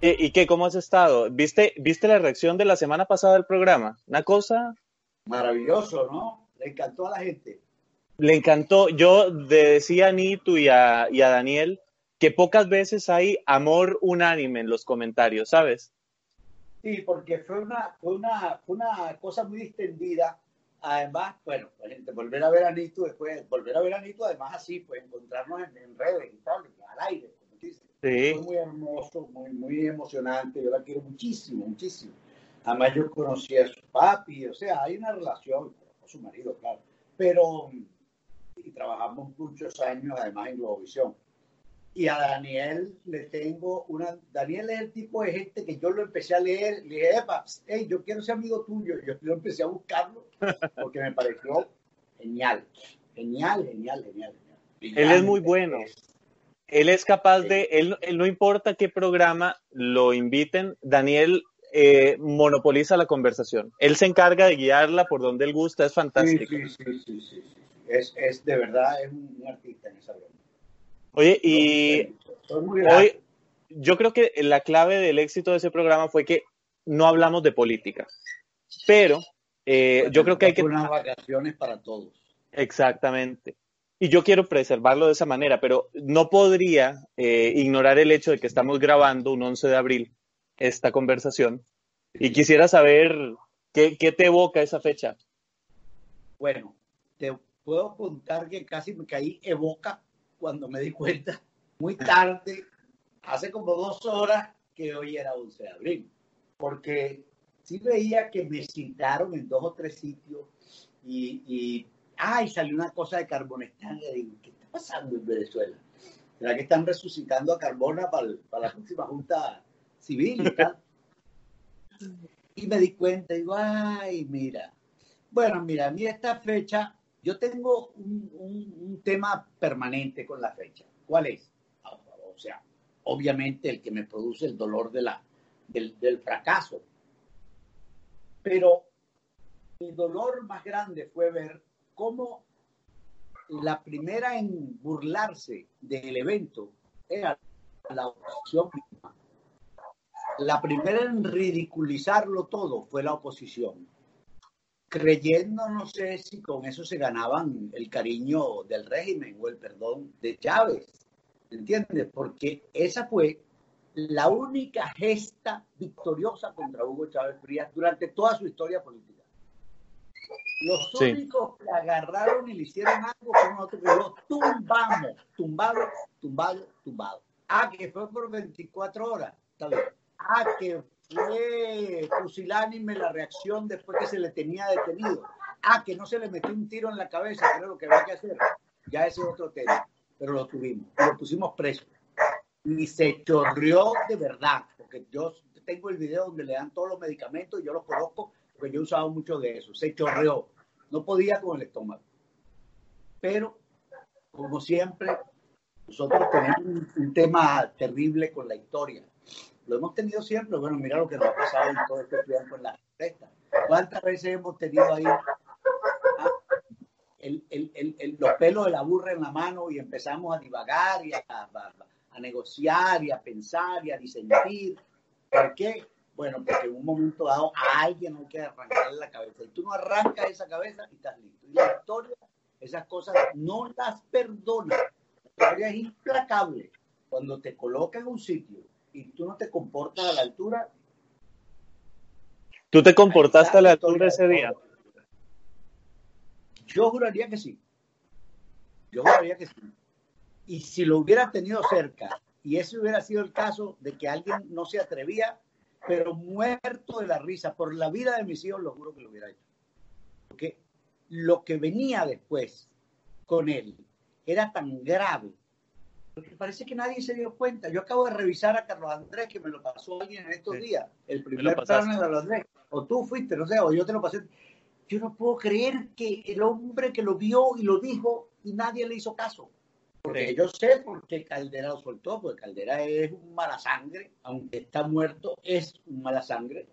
¿Y qué? ¿Cómo has estado? ¿Viste, ¿Viste la reacción de la semana pasada del programa? Una cosa... Maravilloso, ¿no? Le encantó a la gente. Le encantó. Yo decía a Nito y a, y a Daniel que pocas veces hay amor unánime en los comentarios, ¿sabes? Sí, porque fue una, fue una, fue una cosa muy distendida. Además, bueno, pues, volver a ver a Nito después, volver a ver a Nito, además así, pues encontrarnos en, redes y tal, al aire. Sí. Fue muy hermoso, muy, muy emocionante. Yo la quiero muchísimo, muchísimo. Además, yo conocí a su papi, o sea, hay una relación con su marido, claro. Pero, y trabajamos muchos años además en Globovisión. Y a Daniel le tengo una. Daniel es el tipo de gente que yo lo empecé a leer. Le dije, hey, yo quiero ser amigo tuyo. Yo, yo empecé a buscarlo porque me pareció genial. Genial, genial, genial. Él es muy bueno. Él es capaz de. Él, él, no importa qué programa lo inviten, Daniel eh, monopoliza la conversación. Él se encarga de guiarla por donde él gusta. Es fantástico. Sí, sí, sí. sí, Es, es de verdad, es un, artista en esa vida. Oye, y hoy yo creo que la clave del éxito de ese programa fue que no hablamos de política, pero eh, yo creo que hay que... Unas vacaciones para todos. Exactamente. Y yo quiero preservarlo de esa manera, pero no podría eh, ignorar el hecho de que estamos grabando un 11 de abril esta conversación y quisiera saber qué, qué te evoca esa fecha. Bueno, te puedo contar que casi me caí evoca cuando me di cuenta, muy tarde, hace como dos horas, que hoy era 11 de abril. Porque sí veía que me citaron en dos o tres sitios y, y ay, salió una cosa de digo, ¿qué está pasando en Venezuela? ¿Será que están resucitando a Carbona para, para la próxima Junta Civil y? Y me di cuenta, digo, ay, mira. Bueno, mira, a mí esta fecha yo tengo un, tema permanente con la fecha. ¿Cuál es? O sea, obviamente el que me produce el dolor de la, del, del fracaso. Pero mi dolor más grande fue ver cómo la primera en burlarse del evento era la oposición misma. La primera en ridiculizarlo todo fue la oposición creyendo, no sé si con eso se ganaban el cariño del régimen o el perdón de Chávez, ¿entiendes? Porque esa fue la única gesta victoriosa contra Hugo Chávez Frías durante toda su historia política. Los únicos que agarraron y le hicieron algo fueron nosotros que lo tumbamos, tumbado, tumbado, tumbado. Ah, que fue por 24 horas, está bien. Ah, que fue pusilánime la reacción después que se le tenía detenido. Ah, que no se le metió un tiro en la cabeza, que era lo que había que hacer. Ya ese es otro tema. Pero lo tuvimos, lo pusimos preso. Y se chorrió de verdad, porque yo tengo el video donde le dan todos los medicamentos, y yo los conozco, porque yo he usado mucho de eso. Se chorreó. No podía con el estómago. Pero, como siempre, nosotros tenemos un tema terrible con la historia lo hemos tenido siempre. Bueno, mira lo que nos ha pasado en todo este tiempo en la presta. ¿Cuántas veces hemos tenido ahí ah, el, el, el, los pelos de la burra en la mano y empezamos a divagar y a, a, negociar y a pensar y a disentir? ¿Por qué? Bueno, porque en un momento dado a alguien hay que arrancarle la cabeza. Y tú no arrancas esa cabeza y estás listo. Y la historia, esas cosas no las perdona. La historia es implacable. Cuando te coloca en un sitio y tú no te comportas a la altura. ¿Tú te comportaste a la altura ese día? Yo juraría que sí. Yo juraría que sí. Y si lo hubiera tenido cerca, y ese hubiera sido el caso de que alguien no se atrevía, pero muerto de la risa por la vida de mis hijos, lo juro que lo hubiera hecho. Porque lo que venía después con él era tan grave, porque parece que nadie se dio cuenta. Yo acabo de revisar a Carlos Andrés, que me lo pasó alguien en estos días, el primer plano de Carlos Andrés, o tú fuiste, no sé, o yo te lo pasé. Yo no puedo creer que el hombre que lo vio y lo dijo y nadie le hizo caso. Porque yo sé por qué Caldera lo soltó, porque Caldera es un mala sangre, aunque está muerto, es un mala sangre.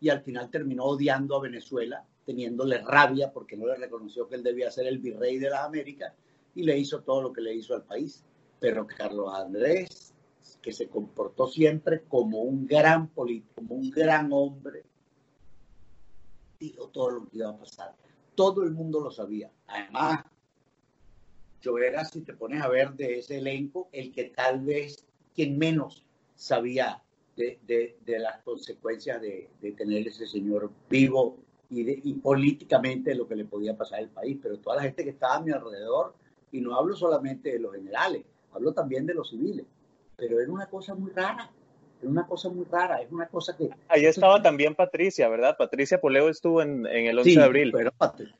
Y al final terminó odiando a Venezuela, teniéndole rabia porque no le reconoció que él debía ser el virrey de las Américas y le hizo todo lo que le hizo al país. Pero Carlos Andrés, que se comportó siempre como un gran político, como un gran hombre, dijo todo lo que iba a pasar. Todo el mundo lo sabía. Además, yo era, si te pones a ver de ese elenco, el que tal vez quien menos sabía de, las consecuencias de, tener ese señor vivo y, y políticamente lo que le podía pasar al país. Pero toda la gente que estaba a mi alrededor, y no hablo solamente de los generales, hablo también de los civiles, pero era una cosa muy rara. Es una cosa muy rara, es una cosa que... Ahí estaba también Patricia, ¿verdad? Patricia Poleo estuvo en, en el 11 de abril. Pero Patricia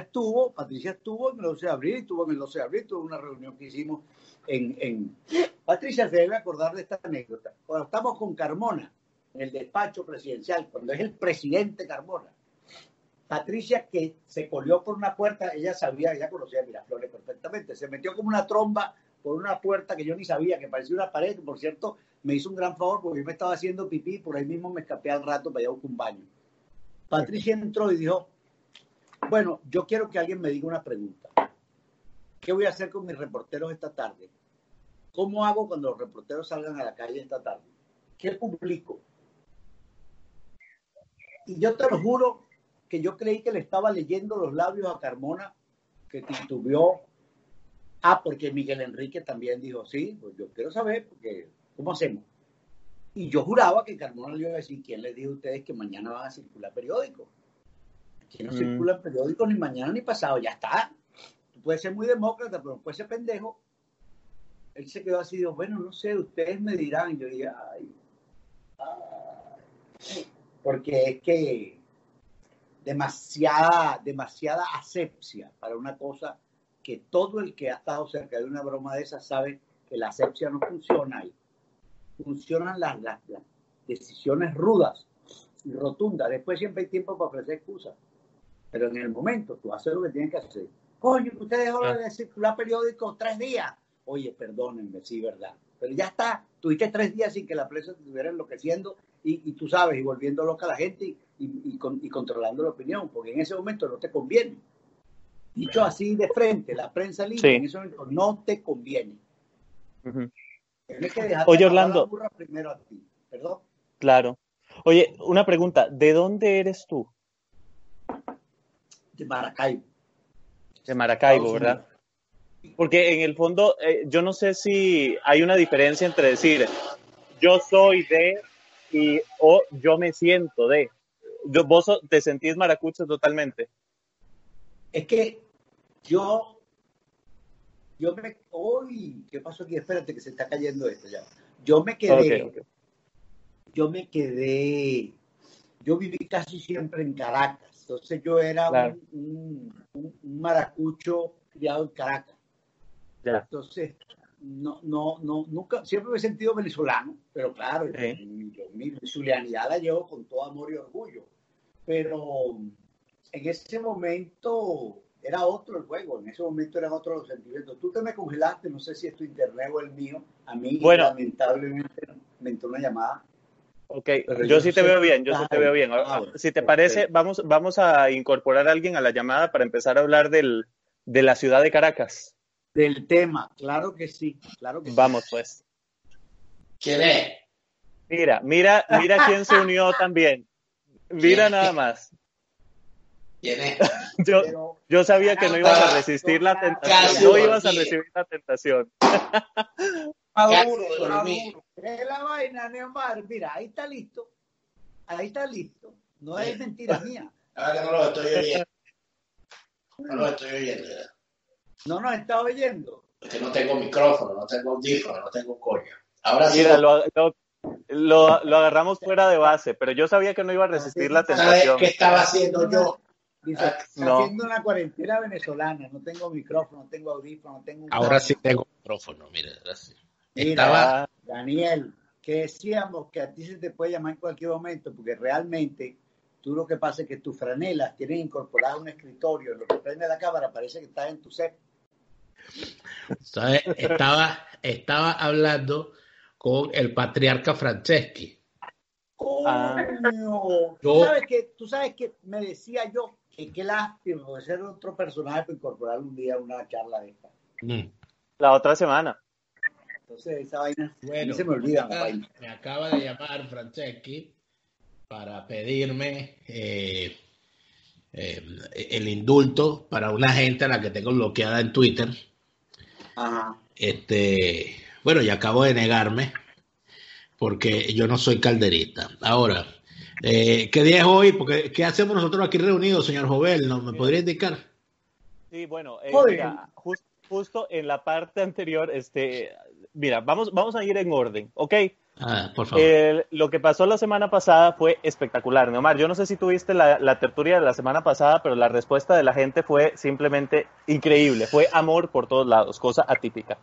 estuvo, Patricia estuvo en el 11 de abril, estuvo en el 12 de abril, tuvo una reunión que hicimos en, en... Patricia se debe acordar de esta anécdota. Cuando estamos con Carmona, en el despacho presidencial, cuando es el presidente Carmona, Patricia que se colió por una puerta, ella sabía, ella conocía a Miraflores perfectamente, se metió como una tromba por una puerta que yo ni sabía, que parecía una pared, por cierto me hizo un gran favor porque yo me estaba haciendo pipí, por ahí mismo me escapé al rato para ir a un baño. Patricia entró y dijo, bueno, yo quiero que alguien me diga una pregunta. ¿Qué voy a hacer con mis reporteros esta tarde? ¿Cómo hago cuando los reporteros salgan a la calle esta tarde? ¿Qué publico? Y yo te lo juro que yo creí que le estaba leyendo los labios a Carmona, que titubeó. Ah, porque Miguel Enrique también dijo, sí, pues yo quiero saber, porque, ¿cómo hacemos? Y yo juraba que Carmona le iba a decir, ¿quién les dijo a ustedes que mañana van a circular periódicos? Que no circula en periódico ni mañana ni pasado, ya está. Tú puedes ser muy demócrata, pero puede ser pendejo. Él se quedó así, dijo, bueno, no sé, ustedes me dirán. yo dije, ay, porque es que demasiada, demasiada asepsia para una cosa que todo el que ha estado cerca de una broma de esas sabe que la asepsia no funciona y funcionan las, las decisiones rudas y rotundas. Después siempre hay tiempo para ofrecer excusas. Pero en el momento tú haces lo que tienes que hacer. Coño, usted dejó de circular periódico tres días. Oye, perdónenme, sí, verdad. Pero ya está, tuviste tres días sin que la prensa te estuviera enloqueciendo y, tú sabes, y volviendo loca a la gente y, y, controlando la opinión, porque en ese momento no te conviene. Dicho así de frente, la prensa libre en ese momento no te conviene. Tienes que dejar Oye, Orlando. primero a ti. Perdón. Claro. Oye, una pregunta, ¿de dónde eres tú? De Maracaibo. De Maracaibo, ¿verdad? Porque en el fondo, eh, yo no sé si hay una diferencia entre decir yo soy de y o yo me siento de. ¿Vos te sentís maracucho totalmente? Es que yo, yo me, uy, ¿qué pasó aquí? Espérate que se está cayendo esto ya. Yo me quedé, yo me quedé, yo viví casi siempre en Caracas entonces yo era un, maracucho criado en Caracas. Entonces, no, no, no, nunca, siempre me he sentido venezolano, pero claro, mi venezolanidad la llevo con todo amor y orgullo. Pero en ese momento era otro el juego, en ese momento eran otros los sentimientos. Tú te me congelaste, no sé si es tu internet o el mío. A mí, lamentablemente, me entró una llamada. Ok, yo, sí te veo bien, yo sí te veo bien. Ah, si te parece, vamos, vamos a incorporar a alguien a la llamada para empezar a hablar del, de la ciudad de Caracas. Del tema, claro que sí, claro que Vamos pues. ¿Quién es? Mira, mira, mira quién se unió también. Mira nada más. ¿Quién es? Yo, yo sabía que no ibas a resistir la tentación. No ibas a recibir la tentación. Maduro, Maduro. Es la vaina, Neomar. Mira, ahí está listo. Ahí está listo. No es mentira mía. Ahora no lo estoy oyendo. No lo estoy oyendo. No nos está oyendo. Es que no tengo micrófono, no tengo audífono, no tengo coño. Ahora sí. Mira, lo, lo, lo, agarramos fuera de base, pero yo sabía que no iba a resistir la tentación. ¿Sabes qué estaba haciendo yo? Dice, Ah, no. haciendo una cuarentena venezolana, no tengo micrófono, no tengo audífono, no tengo un Ahora sí tengo micrófono, mire, ahora Mira, Daniel, que decíamos que a ti se te puede llamar en cualquier momento, porque realmente tú lo que pasa es que tus franelas tienen incorporado un escritorio, lo que prende la cámara parece que estás en tu set. ¿sabe? estaba, estaba hablando con el patriarca Franceschi. Ah. Coño. ¿Tú, sabes que, tú sabes que me decía yo que qué lástima de ser otro personaje para incorporar un día a una charla de esta. Mm. La otra semana. Entonces esa vaina, a mí Bueno, se me olvida me, vaina. me acaba de llamar Franceschi para pedirme eh, eh, el indulto para una gente a la que tengo bloqueada en Twitter. Ajá. Este, bueno, y acabo de negarme porque yo no soy calderista. Ahora, eh, ¿qué día es hoy? Porque, ¿Qué hacemos nosotros aquí reunidos, señor Jovel? ¿No me podría indicar? Sí, bueno, eh, mira, justo en la parte anterior, este, mira, vamos, vamos a ir en orden, ¿ok? Ah, por favor. Lo que pasó la semana pasada fue espectacular, Neomar. Yo no sé si tuviste la, la tertulia de la semana pasada, pero la respuesta de la gente fue simplemente increíble. Fue amor por todos lados, cosa atípica.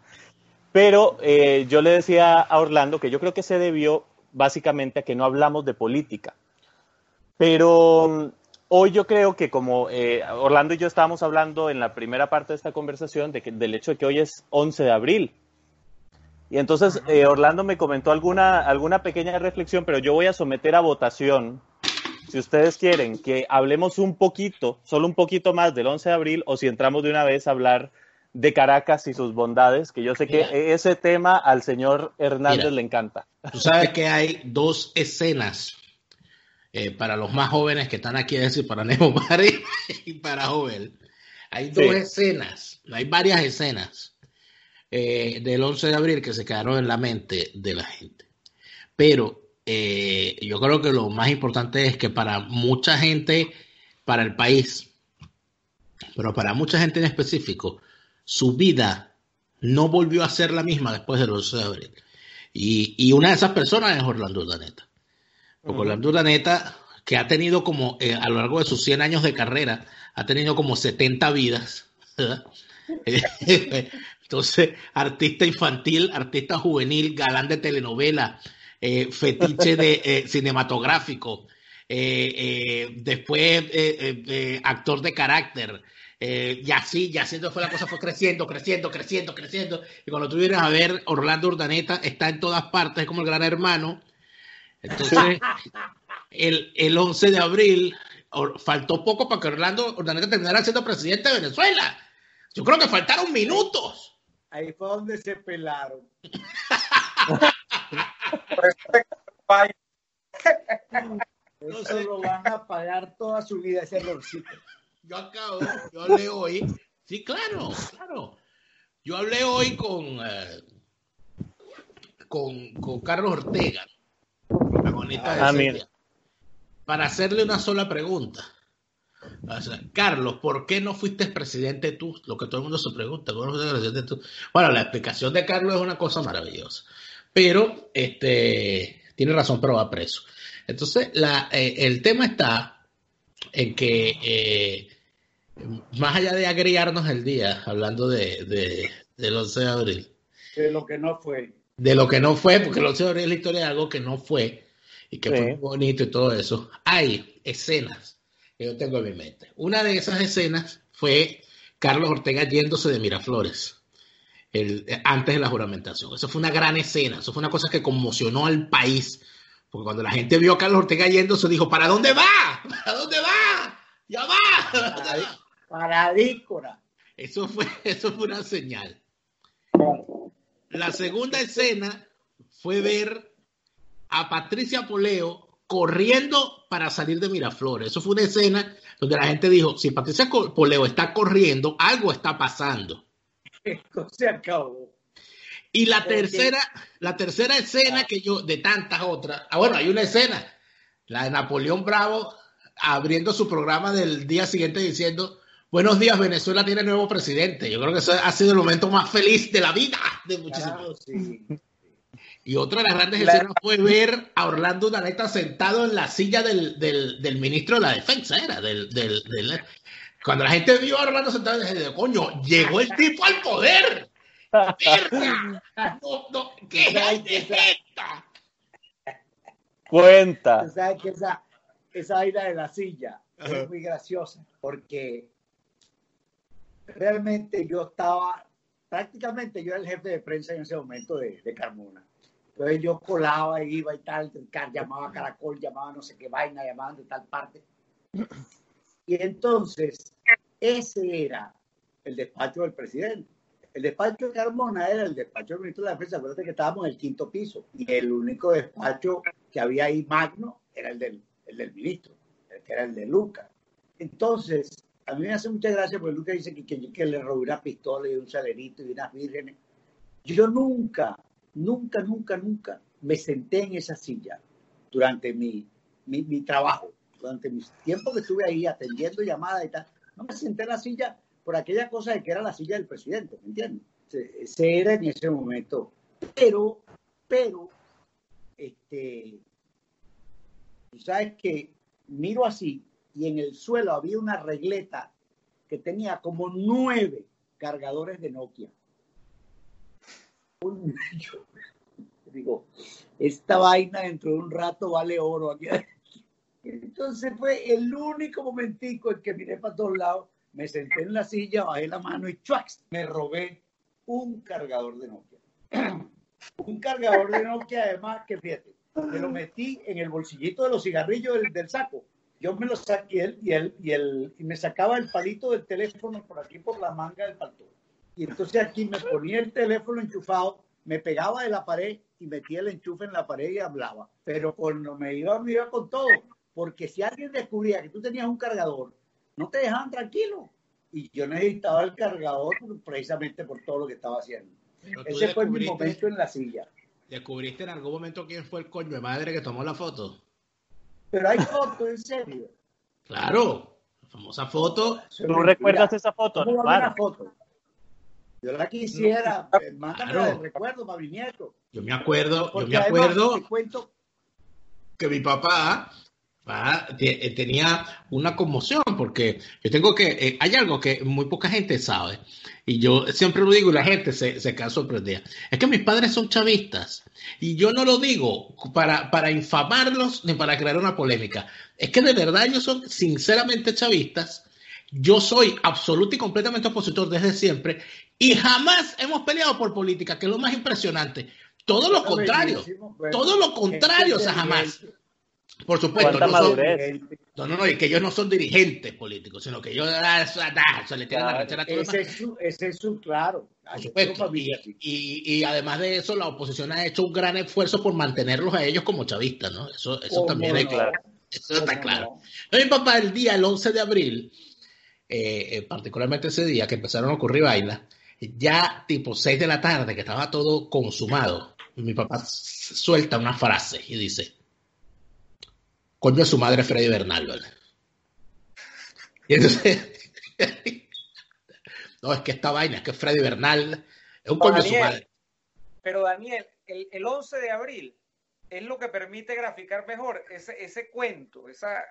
Pero eh, yo le decía a Orlando que yo creo que se debió básicamente a que no hablamos de política. Pero hoy yo creo que como eh, Orlando y yo estábamos hablando en la primera parte de esta conversación de que, del hecho de que hoy es 11 de abril. Y entonces eh, Orlando me comentó alguna, alguna pequeña reflexión, pero yo voy a someter a votación, si ustedes quieren, que hablemos un poquito, solo un poquito más del 11 de abril, o si entramos de una vez a hablar de Caracas y sus bondades, que yo sé Mira. que ese tema al señor Hernández Mira. le encanta. Tú sabes que hay dos escenas eh, para los más jóvenes que están aquí, es decir, para Nemo Mari y para Jovel. Hay dos Sí. escenas, hay varias escenas eh, del 11 de abril que se quedaron en la mente de la gente. Pero eh, yo creo que lo más importante es que para mucha gente, para el país, pero para mucha gente en específico, su vida no volvió a ser la misma después del 11 de abril. Y, y una de esas personas es Orlando Urdaneta. Porque. Orlando Urdaneta, que ha tenido como, eh, a lo largo de sus 100 años de carrera, ha tenido como 70 vidas. Entonces, artista infantil, artista juvenil, galán de telenovela, eh, fetiche de eh, cinematográfico, eh, eh, después actor de carácter, y así, y así fue la cosa, fue creciendo, creciendo, creciendo, creciendo. Y cuando tú vienes a ver, Orlando Urdaneta está en todas partes, es como el gran hermano. Entonces, el, el 11 de abril, faltó poco para que Orlando Urdaneta terminara siendo presidente de Venezuela. Yo creo que faltaron minutos. Ahí fue donde se pelaron. Eso lo van a pagar toda su vida ese errorcito. Yo acabo, yo hablé hoy. Sí, claro, claro. Yo hablé hoy con, eh, con, con Carlos Ortega, protagonista de Ah, día, para hacerle una sola pregunta. O sea, Carlos, ¿por qué no fuiste presidente tú? Lo que todo el mundo se pregunta, ¿por qué no fuiste presidente tú? Bueno, la explicación de Carlos es una cosa maravillosa. Pero, este, tiene razón, pero va preso. Entonces, la, eh, el tema está en que, eh, más allá de agriarnos el día, hablando de, de- del 11 de abril, De lo que no fue. de lo que no fue, porque el 11 de abril es la historia de algo que no fue y que Sí. fue muy bonito y todo eso, hay escenas que yo tengo en mi mente. Una de esas escenas fue Carlos Ortega yéndose de Miraflores. el- antes de la juramentación. Eso fue una gran escena, eso fue una cosa que conmocionó al país, porque cuando la gente vio a Carlos Ortega yéndose, dijo, ¿para dónde va? ¿Para dónde va? Ya va. ¿Para dónde va?". Paradícora. Eso fue, eso fue una señal. La segunda escena fue ver a Patricia Poleo corriendo para salir de Miraflores. Eso fue una escena donde la gente dijo, si Patricia Poleo está corriendo, algo está pasando. Esto se acabó. Y la tercera, la tercera escena que yo, de tantas otras, ah, bueno, hay una escena, la de Napoleón Bravo abriendo su programa del día siguiente diciendo, buenos días, Venezuela tiene nuevo presidente. Yo creo que ese ha sido el momento más feliz de la vida de muchísimos. Sí. Y otra de las grandes La- escenas fue ver a Orlando Urdaneta sentado en la silla del, del, del ministro de la defensa, era, del, del, del- Cuando la gente vio a Orlando sentado, dije, coño, llegó el tipo al poder. No, no, ¿Qué es de esta? Cuenta. Sabes que esa, esa vaina de la silla Ajá. es muy graciosa porque realmente yo estaba, prácticamente yo era el jefe de prensa en ese momento de, de Carmona. Entonces yo colaba, iba y tal, llamaba a Caracol, llamaba no sé qué vaina, llamaban de tal parte. Y entonces, ese era el despacho del presidente. El despacho de Carmona era el despacho del ministro de la Defensa. Acuérdate que estábamos en el quinto piso y el único despacho que había ahí magno era el del, el del ministro, el que era el de Lucas. Entonces, a mí me hace mucha gracia porque Lucas dice que, que, que le robó una pistola y un salerito y unas vírgenes. Yo nunca, nunca, nunca, nunca me senté en esa silla durante mi, mi, mi trabajo, durante mis tiempos que estuve ahí atendiendo llamadas y tal. No me senté en la silla por aquella cosa de que era la silla del presidente, ¿me entiendes? Ese- era en ese momento. Pero, pero, este, sabes que miro así y en el suelo había una regleta que tenía como nueve cargadores de Nokia. Digo, esta vaina dentro de un rato vale oro aquí. Entonces fue el único momentico en que miré para todos lados, me senté en la silla, bajé la mano y ¡chuax! me robé un cargador de Nokia. un cargador de Nokia, además, que fíjate, me lo metí en el bolsillito de los cigarrillos del, saco. Yo me lo saqué y, él, y, él, y me sacaba el palito del teléfono por aquí, por la manga del palto. Y entonces aquí me ponía el teléfono enchufado, me pegaba de la pared y metía el enchufe en la pared y hablaba. Pero cuando me iba, me iba con todo. Porque si alguien descubría que tú tenías un cargador, no te dejaban tranquilo. Y yo necesitaba el cargador precisamente por todo lo que estaba haciendo. Pero Ese fue mi descubriste- momento en la silla. ¿Descubriste en algún momento quién fue el coño de madre que tomó la foto? Pero hay fotos, en serio. Claro, la famosa foto. ¿Tú recuerdas esa foto, ¿Cómo va a haber hermano? una foto? Yo la quisiera, eh, mándame Claro. de recuerdo para mi nieto. Yo me acuerdo, yo me acuerdo cuento, que mi papá te- eh, tenía una conmoción porque yo tengo que, eh, hay algo que muy poca gente sabe y yo siempre lo digo y la gente se, se queda sorprendida. Es que mis padres son chavistas y yo no lo digo para, para infamarlos ni para crear una polémica. Es que de verdad ellos son sinceramente chavistas. Yo soy absoluto y completamente opositor desde siempre y jamás hemos peleado por política, que es lo más impresionante. Todo lo contrario, todo lo contrario, o sea, jamás. Por supuesto, no son, no, no, no, y que ellos no son dirigentes políticos, sino que ellos ah, eso, ah, se le tiran la Claro, ranchera a todo Ese es su, ese es su claro. Por supuesto. Y, y, y además de eso, la oposición ha hecho un gran esfuerzo por mantenerlos a ellos como chavistas, ¿no? Eso, eso ¿Cómo también no? claro. Eso está ¿Cómo claro. no? Mi papá, el día, el 11 de abril, eh, eh, particularmente ese día que empezaron a ocurrir vainas, ya tipo 6 de la tarde, que estaba todo consumado, mi papá suelta una frase y dice, coño su madre Freddy Bernal, ¿verdad? Y entonces, no, es que esta vaina, es que Freddy Bernal es un coño de su Daniel, madre. Pero Daniel, el, el 11 de abril es lo que permite graficar mejor ese, ese cuento, esa,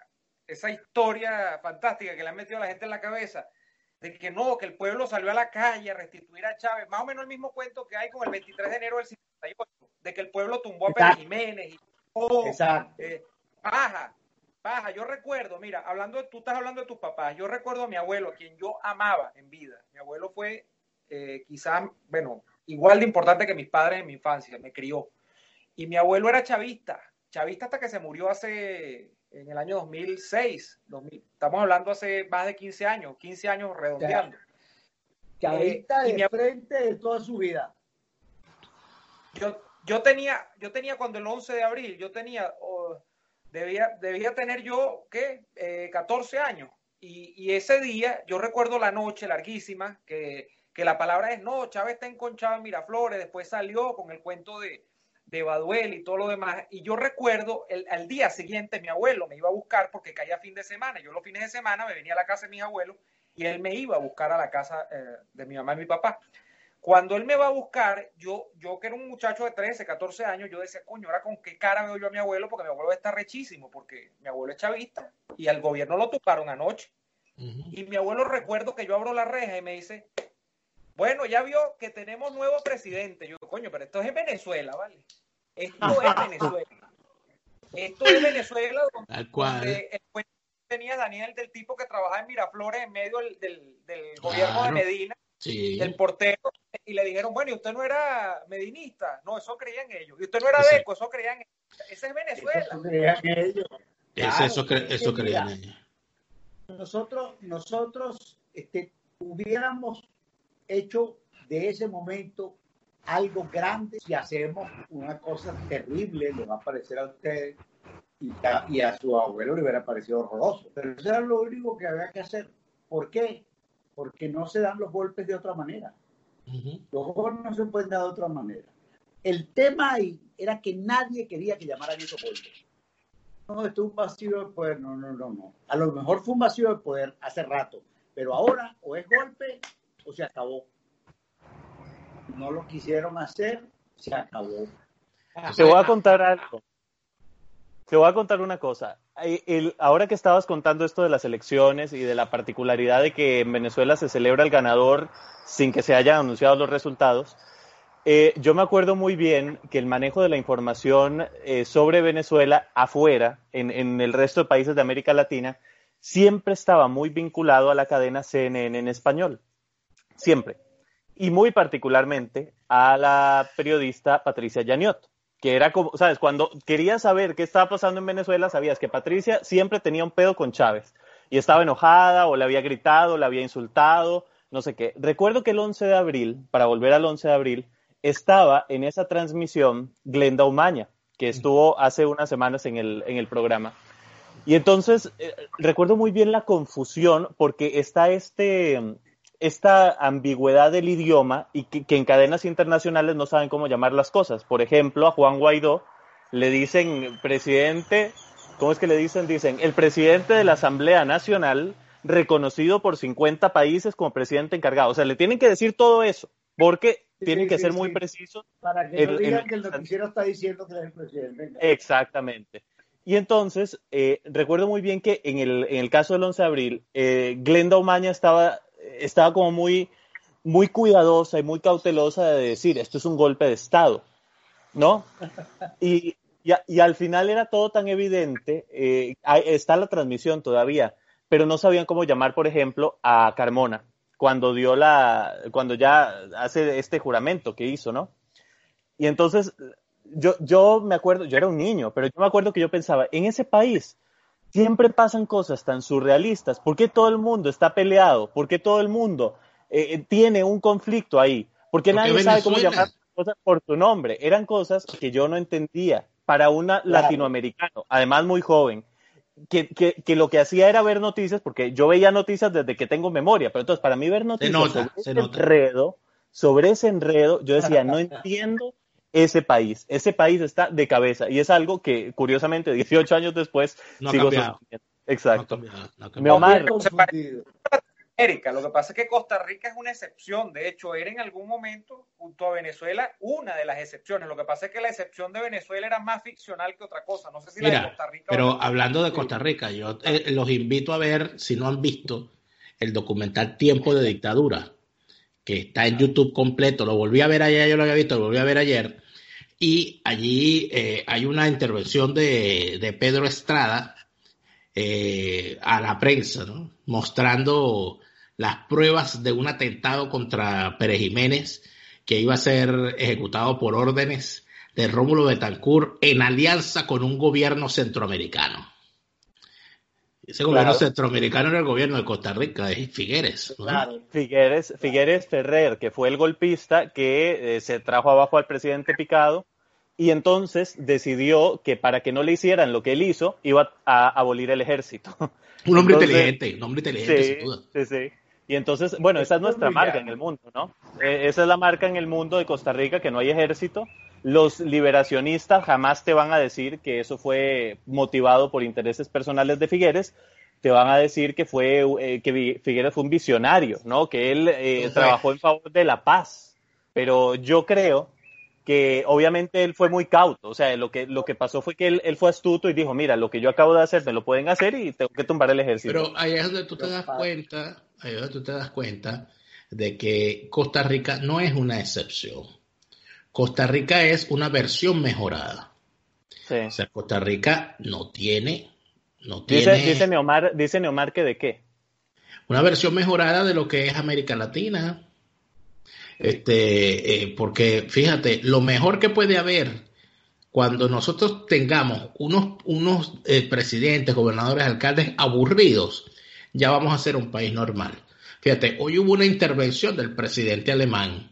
esa historia fantástica que le han metido a la gente en la cabeza, de que no, que el pueblo salió a la calle a restituir a Chávez, más o menos el mismo cuento que hay con el 23 de enero del 58, de que el pueblo tumbó a Pérez Exacto. Jiménez y oh, Exacto. eh, paja, paja. Yo recuerdo, mira, hablando, tú estás hablando de tus papás, yo recuerdo a mi abuelo, a quien yo amaba en vida. Mi abuelo fue eh, quizás, bueno, igual de importante que mis padres en mi infancia, me crió. Y mi abuelo era chavista, chavista hasta que se murió hace, en el año 2006, 2000, estamos hablando hace más de 15 años, 15 años redondeando. Chavista Eh, y de mi- frente de toda su vida. yo, yo tenía, yo tenía cuando el 11 de abril, yo tenía, oh, debía, debía tener yo, ¿qué? Eh, 14 años. Y, y ese día, yo recuerdo la noche larguísima, que, que la palabra es, no, Chávez está enconchado en Miraflores, después salió con el cuento de, de Baduel y todo lo demás. Y yo recuerdo, el, al día siguiente mi abuelo me iba a buscar porque caía fin de semana. Yo los fines de semana me venía a la casa de mis abuelos y él me iba a buscar a la casa eh, de mi mamá y mi papá. Cuando él me va a buscar, yo, yo que era un muchacho de 13, 14 años, yo decía, coño, ahora con qué cara veo yo a mi abuelo, porque mi abuelo está rechísimo, porque mi abuelo es chavista y al gobierno lo tocaron anoche. Y mi abuelo recuerdo que yo abro la reja y me dice, bueno, ya vio que tenemos nuevo presidente. Yo, coño, pero esto es en Venezuela, ¿vale? Esto es Venezuela. Esto es Venezuela donde, Tal cual. donde el puente tenía Daniel del tipo que trabajaba en Miraflores en medio del, del- del gobierno de. Medina, Sí. el portero, y le dijeron, bueno, ¿y usted no era medinista? No, eso creían ellos. ¿Y usted no era. Beco? Eso creían ellos. Ese es Venezuela. Eso creían ellos. Claro, eso, cre- eso creían ellos. nosotros, nosotros este, hubiéramos hecho de ese momento algo grande si hacemos una cosa terrible, le va a parecer a ustedes y a, y a su abuelo le hubiera parecido horroroso. Pero eso era lo único que había que hacer. ¿Por qué? Porque no se dan los golpes de otra manera. Los golpes no se pueden dar de otra manera. El tema ahí era que nadie quería que llamaran esos golpes. No, esto es un vacío de poder. No, no, no, no. A lo mejor fue un vacío de poder hace rato, pero ahora o es golpe o se acabó. No lo quisieron hacer, se acabó. Te voy a contar algo. Te voy a contar una cosa. El- ahora que estabas contando esto de las elecciones y de la particularidad de que en Venezuela se celebra el ganador sin que se hayan anunciado los resultados, eh, yo me acuerdo muy bien que el manejo de la información eh, sobre Venezuela afuera, en, en el resto de países de América Latina, siempre estaba muy vinculado a la cadena CNN en español. Siempre. Y muy particularmente a la periodista Patricia Yaniot que era como, sabes, cuando querías saber qué estaba pasando en Venezuela, sabías que Patricia siempre tenía un pedo con Chávez y estaba enojada o le había gritado, le había insultado, no sé qué. Recuerdo que el 11 de abril, para volver al 11 de abril, estaba en esa transmisión Glenda Umaña, que estuvo hace unas semanas en el, en el programa. Y entonces eh, recuerdo muy bien la confusión porque está este, esta ambigüedad del idioma y que, que, en cadenas internacionales no saben cómo llamar las cosas. Por ejemplo, a Juan Guaidó le dicen presidente, ¿cómo es que le dicen? Dicen, el presidente de la Asamblea Nacional reconocido por 50 países como presidente encargado. O sea, le tienen que decir todo eso porque sí, tienen que sí, ser muy precisos. Para que no digan que el noticiero está diciendo que es el presidente. Exactamente. Y entonces, eh, recuerdo muy bien que en el, en el caso del 11 de abril, eh, Glenda Omaña estaba estaba como muy, muy cuidadosa y muy cautelosa de decir, esto es un golpe de Estado, ¿no? Y, y, y al final era todo tan evidente, eh, está la transmisión todavía, pero no sabían cómo llamar, por ejemplo, a Carmona, cuando dio la, cuando ya hace este juramento que hizo, ¿no? Y entonces, yo, yo me acuerdo, yo era un niño, pero yo me acuerdo que yo pensaba, en ese país, siempre pasan cosas tan surrealistas. ¿Por qué todo el mundo está peleado? ¿Por qué todo el mundo eh, tiene un conflicto ahí? ¿Por qué nadie sabe cómo llamar cosas por su nombre? Eran cosas que yo no entendía para un claro. latinoamericano, además muy joven, que, que, que, lo que hacía era ver noticias, porque yo veía noticias desde que tengo memoria, pero entonces para mí ver noticias nota, sobre ese enredo, sobre ese enredo, yo decía, no entiendo ese país. Ese país está de cabeza y es algo que, curiosamente, 18 años después, no sigo cambiado. Exacto. No cambiado, no Mi Omar, América. Lo que pasa es que Costa Rica es una excepción. De hecho, era en algún momento, junto a Venezuela, una de las excepciones. Lo que pasa es que la excepción de Venezuela era más ficcional que otra cosa. No sé si Mira, la de Costa Rica. Pero o... hablando de Costa Rica, yo eh, los invito a ver, si no han visto, el documental Tiempo de Dictadura, que está en YouTube completo. Lo volví a ver ayer, yo lo había visto, lo volví a ver ayer. Y allí eh, hay una intervención de, de Pedro Estrada eh, a la prensa, mostrando las pruebas de un atentado contra Pérez Jiménez que iba a ser ejecutado por órdenes de Rómulo Betancourt en alianza con un gobierno centroamericano. Ese claro. gobierno centroamericano era el gobierno de Costa Rica, es Figueres. ¿no? Claro. Figueres, Figueres Ferrer, que fue el golpista que eh, se trajo abajo al presidente Picado y entonces decidió que para que no le hicieran lo que él hizo, iba a abolir el ejército. Un hombre entonces, inteligente, un hombre inteligente, sí, sin duda. Sí, sí. Y entonces, bueno, esa es nuestra marca en el mundo, ¿no? Eh, esa es la marca en el mundo de Costa Rica, que no hay ejército. Los liberacionistas jamás te van a decir que eso fue motivado por intereses personales de Figueres. Te van a decir que fue eh, que Figueres fue un visionario, ¿no? Que él eh, trabajó en favor de la paz. pero yo creo que obviamente él fue muy cauto, o sea, lo que, lo que pasó fue que él, él, fue astuto y dijo, mira, lo que yo acabo de hacer me lo pueden hacer y tengo que tumbar el ejército. Pero ahí es donde tú te das cuenta, ahí es donde tú te das cuenta de que Costa Rica no es una excepción. Costa Rica es una versión mejorada. Sí. O sea, Costa Rica no tiene, no dice, tiene... Dice Neomar, dice Neomar que de qué. Una versión mejorada de lo que es América Latina, este, eh, porque fíjate, lo mejor que puede haber cuando nosotros tengamos unos, unos eh, presidentes, gobernadores, alcaldes aburridos, ya vamos a ser un país normal. Fíjate, hoy hubo una intervención del presidente alemán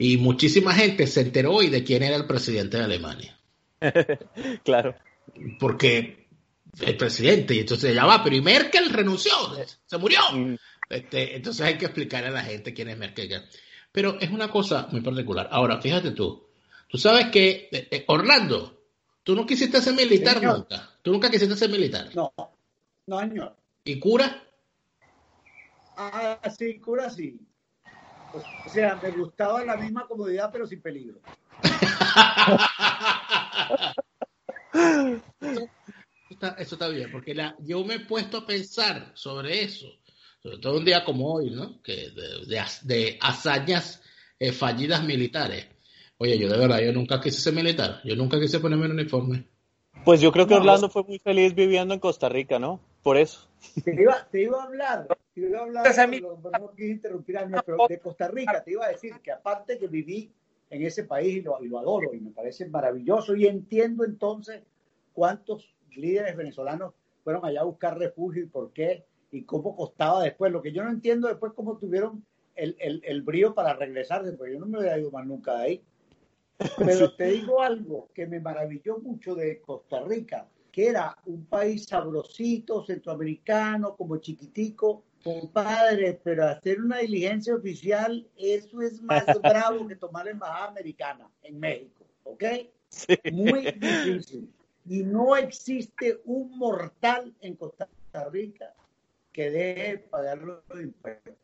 y muchísima gente se enteró hoy de quién era el presidente de Alemania. claro. Porque el presidente, y entonces ya va, pero y Merkel renunció, se murió. Mm. Este, entonces hay que explicar a la gente quién es Merkel. Pero es una cosa muy particular. Ahora, fíjate tú, tú sabes que, eh, eh, Orlando, tú no quisiste ser militar Señor. nunca. Tú nunca quisiste ser militar. No, no, señor. ¿Y cura? Ah, sí, cura sí. O sea, me gustaba la misma comodidad, pero sin peligro. eso, está, eso está bien, porque la, yo me he puesto a pensar sobre eso sobre todo un día como hoy, ¿no? Que de, de, de hazañas eh, fallidas militares. Oye, yo de verdad, yo nunca quise ser militar, yo nunca quise ponerme un uniforme. Pues yo creo que no, Orlando fue muy feliz viviendo en Costa Rica, ¿no? Por eso. Te iba, te iba a hablar, te iba a hablar, no, no quise interrumpir a mí, pero de Costa Rica te iba a decir que aparte que viví en ese país y lo, y lo adoro y me parece maravilloso y entiendo entonces cuántos líderes venezolanos fueron allá a buscar refugio y por qué y cómo costaba después. Lo que yo no entiendo después cómo tuvieron el, el, el brío para regresarse, porque yo no me había ido más nunca de ahí. Pero te digo algo que me maravilló mucho de Costa Rica, que era un país sabrosito, centroamericano, como chiquitico, compadre, pero hacer una diligencia oficial, eso es más bravo que tomar la embajada americana en México, ¿ok? Sí. Muy difícil. Y no existe un mortal en Costa Rica que deje pagar los impuestos.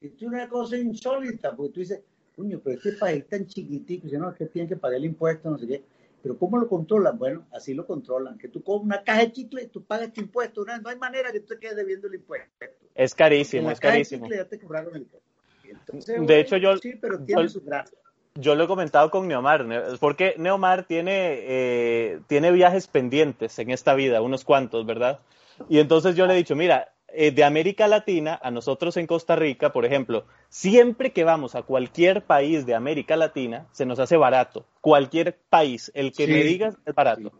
Es una cosa insólita, porque tú dices, coño, pero este país tan chiquitico, dice, no, es que tienen que pagar el impuesto, no sé qué. Pero ¿cómo lo controlan? Bueno, así lo controlan. Que tú comes una caja de chicle, tú pagas tu impuesto. No, no hay manera que tú te quedes debiendo el impuesto. Es carísimo, es carísimo. De, chicle, ya te el Entonces, de bueno, hecho, yo... Sí, pero tiene yo, su gracia. Yo lo he comentado con Neomar, porque Neomar tiene, eh, tiene viajes pendientes en esta vida, unos cuantos, ¿verdad? Y entonces yo le he dicho, mira, eh, de América Latina, a nosotros en Costa Rica, por ejemplo, siempre que vamos a cualquier país de América Latina, se nos hace barato. Cualquier país, el que sí. me digas es barato. Sí.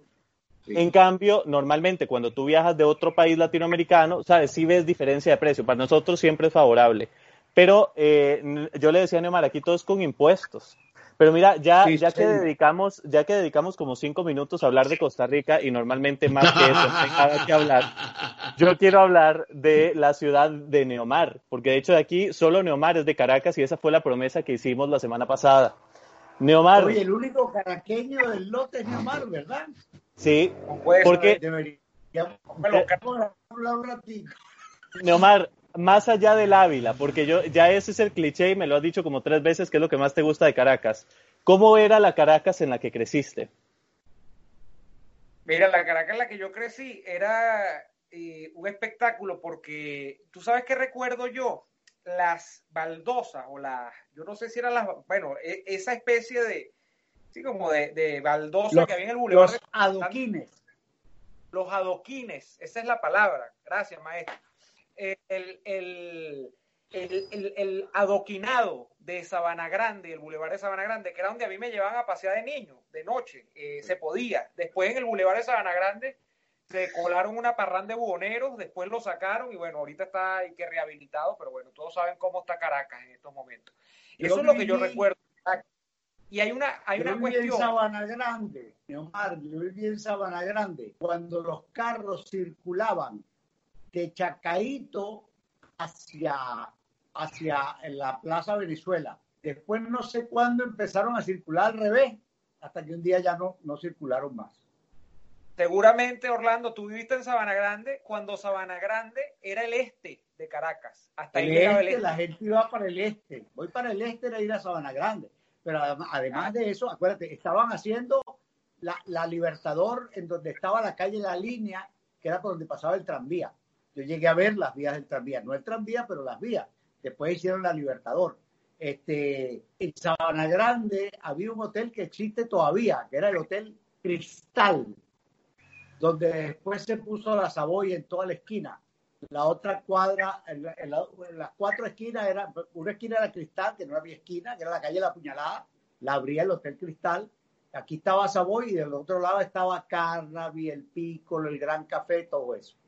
Sí. En cambio, normalmente cuando tú viajas de otro país latinoamericano, sabes, sí ves diferencia de precio. Para nosotros siempre es favorable. Pero eh, yo le decía a Neomar, aquí todo es con impuestos. Pero mira, ya, sí, ya, que dedicamos, ya que dedicamos como cinco minutos a hablar de Costa Rica y normalmente más que eso no hay nada que hablar, yo quiero hablar de la ciudad de Neomar, porque de hecho de aquí solo Neomar es de Caracas y esa fue la promesa que hicimos la semana pasada. Neomar. Oye, el único caraqueño del lote es Neomar, ¿verdad? Sí, porque... Deberíamos hablar un ratito. Neomar, más allá del Ávila, porque yo ya ese es el cliché y me lo has dicho como tres veces que es lo que más te gusta de Caracas. ¿Cómo era la Caracas en la que creciste? Mira, la Caracas en la que yo crecí era eh, un espectáculo porque tú sabes que recuerdo yo las baldosas o las, yo no sé si eran las, bueno, e, esa especie de, sí, como de, de baldosa los, que había en el bulevar. Los adoquines. Los adoquines, esa es la palabra. Gracias, maestro el, el, el, el, adoquinado de Sabana Grande, el bulevar de Sabana Grande, que era donde a mí me llevaban a pasear de niño, de noche, eh, se podía. Después en el bulevar de Sabana Grande se colaron una parranda de buhoneros, después lo sacaron y bueno, ahorita está hay que rehabilitado, pero bueno, todos saben cómo está Caracas en estos momentos. Y eso es lo que yo recuerdo. Y hay una, hay una yo cuestión. en Sabana Grande, Omar, yo viví en Sabana Grande, cuando los carros circulaban de Chacaito hacia, hacia la Plaza Venezuela. Después no sé cuándo empezaron a circular al revés, hasta que un día ya no, no circularon más. Seguramente, Orlando, tú viviste en Sabana Grande cuando Sabana Grande era el este de Caracas. Hasta ahí El el este, la gente iba para el este. Voy para el este era ir a Sabana Grande. Pero además, además de eso, acuérdate, estaban haciendo la, la Libertador en donde estaba la calle La Línea, que era por donde pasaba el tranvía. Yo llegué a ver las vías del tranvía, no el tranvía, pero las vías. Después hicieron la Libertador. Este, en Sabana Grande había un hotel que existe todavía, que era el Hotel Cristal, donde después se puso la Savoy en toda la esquina. La otra cuadra, las cuatro esquinas, era, una esquina era Cristal, que no había esquina, que era la calle La Puñalada, la abría el Hotel Cristal. Aquí estaba Savoy y del otro lado estaba Carnaby, el Piccolo, el Gran Café, todo eso.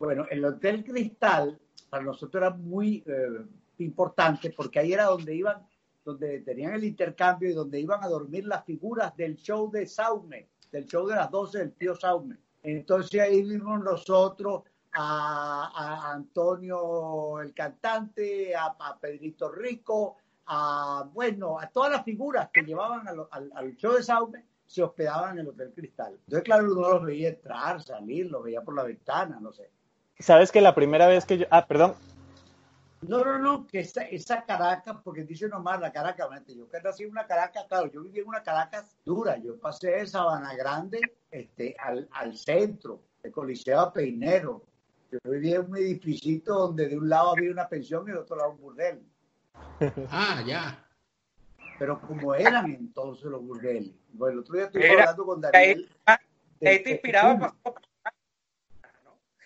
Bueno, el Hotel Cristal para nosotros era muy eh, importante porque ahí era donde iban, donde tenían el intercambio y donde iban a dormir las figuras del show de Saume, del show de las 12 del tío Saume. Entonces ahí vimos nosotros a, Antonio el cantante, a, Pedrito Rico, a, bueno, a todas las figuras que llevaban al show de Saume se hospedaban en el Hotel Cristal. Entonces, claro, uno los veía entrar, salir, los veía por la ventana, no sé. ¿Sabes que la primera vez que yo... Ah, perdón. No, no, no, que esa, esa Caracas, porque dice nomás la Caracas, yo que nací en una Caracas, claro, yo viví en una Caracas dura, yo pasé de Sabana Grande este, al, al centro, de Coliseo a Peinero. Yo vivía en un edificio donde de un lado había una pensión y del otro lado un burdel. Ah, ya. Pero como eran entonces los burdeles. Bueno, el otro día estuve Era- hablando con Daniel. Ahí te de inspiraba Cuba. para-